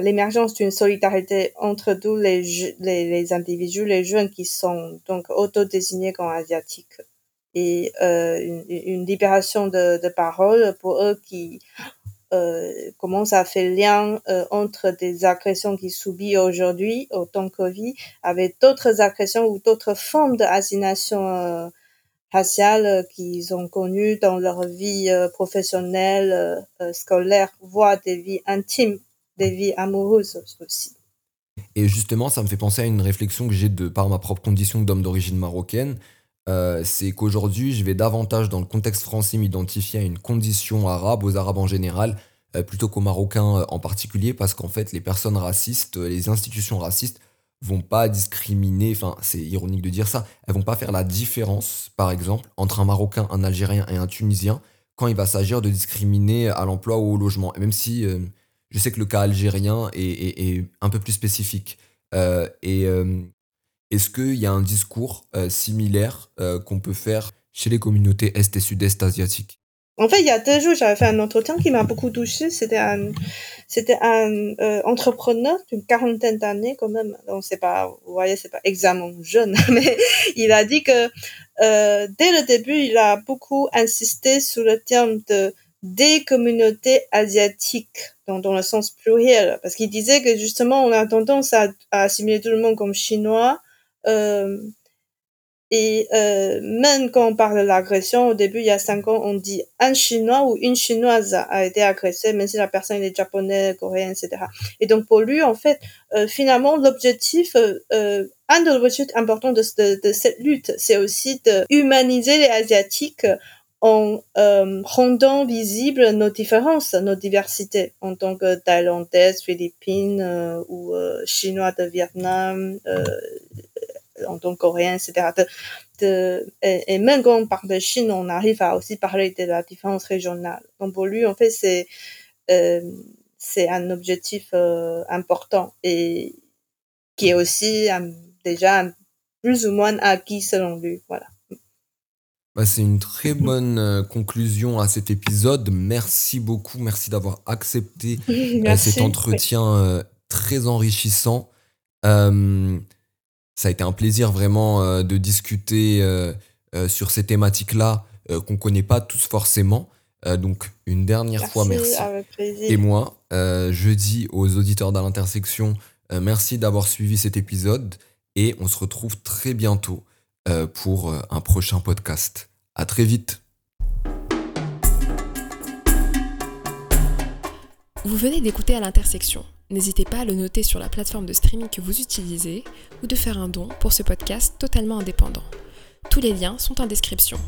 l'émergence d'une solidarité entre tous les, les, individus, les jeunes qui sont donc autodésignés comme asiatiques et euh, une, une, libération de, de parole pour eux qui comment ça fait lien euh, entre des agressions qu'ils subissent aujourd'hui au temps Covid avec d'autres agressions ou d'autres formes d'assignation euh, raciale qu'ils ont connues dans leur vie professionnelle, scolaire, voire des vies intimes, des vies amoureuses aussi. Et justement, ça me fait penser à une réflexion que j'ai de par ma propre condition d'homme d'origine marocaine. C'est qu'aujourd'hui, je vais davantage dans le contexte français m'identifier à une condition arabe, aux arabes en général, plutôt qu'aux marocains en particulier, parce qu'en fait, les personnes racistes, les institutions racistes vont pas discriminer, enfin c'est ironique de dire ça, elles vont pas faire la différence, par exemple, entre un Marocain, un Algérien et un Tunisien quand il va s'agir de discriminer à l'emploi ou au logement. Et même si euh, je sais que le cas algérien est, un peu plus spécifique. Euh, et euh, est-ce qu'il y a un discours similaire qu'on peut faire chez les communautés est et sud-est asiatiques? En fait, il y a deux jours, j'avais fait un entretien qui m'a beaucoup touché. C'était un, euh, entrepreneur d'une quarantaine d'années quand même. Donc c'est pas, vous voyez, c'est pas examen jeune, mais il a dit que euh, dès le début, il a beaucoup insisté sur le terme de des communautés asiatiques, dans, le sens pluriel, parce qu'il disait que justement, on a tendance à assimiler tout le monde comme chinois. Euh, et euh, même quand on parle de l'agression, au début, il y a cinq ans, on dit un Chinois ou une Chinoise a été agressée, même si la personne est japonaise, coréenne, etc. Et donc pour lui, en fait, euh, finalement, l'objectif, euh, euh, un des objectifs importants de, de, de cette lutte, c'est aussi de humaniser les Asiatiques en euh, rendant visibles nos différences, nos diversités en tant que Thaïlandaise, Philippines euh, ou Chinois de Vietnam, en tant que coréen, etc. De, et, même quand on parle de Chine, on arrive à aussi parler de la différence régionale. Donc pour lui, en fait, c'est euh, c'est un objectif euh, important et qui est aussi déjà plus ou moins acquis selon lui. Voilà. Bah, c'est une très bonne euh, conclusion à cet épisode. Merci beaucoup, merci d'avoir accepté cet entretien très enrichissant. Ça a été un plaisir vraiment euh, de discuter euh, euh, sur ces thématiques-là qu'on ne connaît pas tous forcément. donc une dernière fois, merci. Et moi, je dis aux auditeurs de l'intersection, merci d'avoir suivi cet épisode et on se retrouve très bientôt pour un prochain podcast. À très vite. Vous venez d'écouter à l'intersection N'hésitez pas à le noter sur la plateforme de streaming que vous utilisez ou de faire un don pour ce podcast totalement indépendant. Tous les liens sont en description.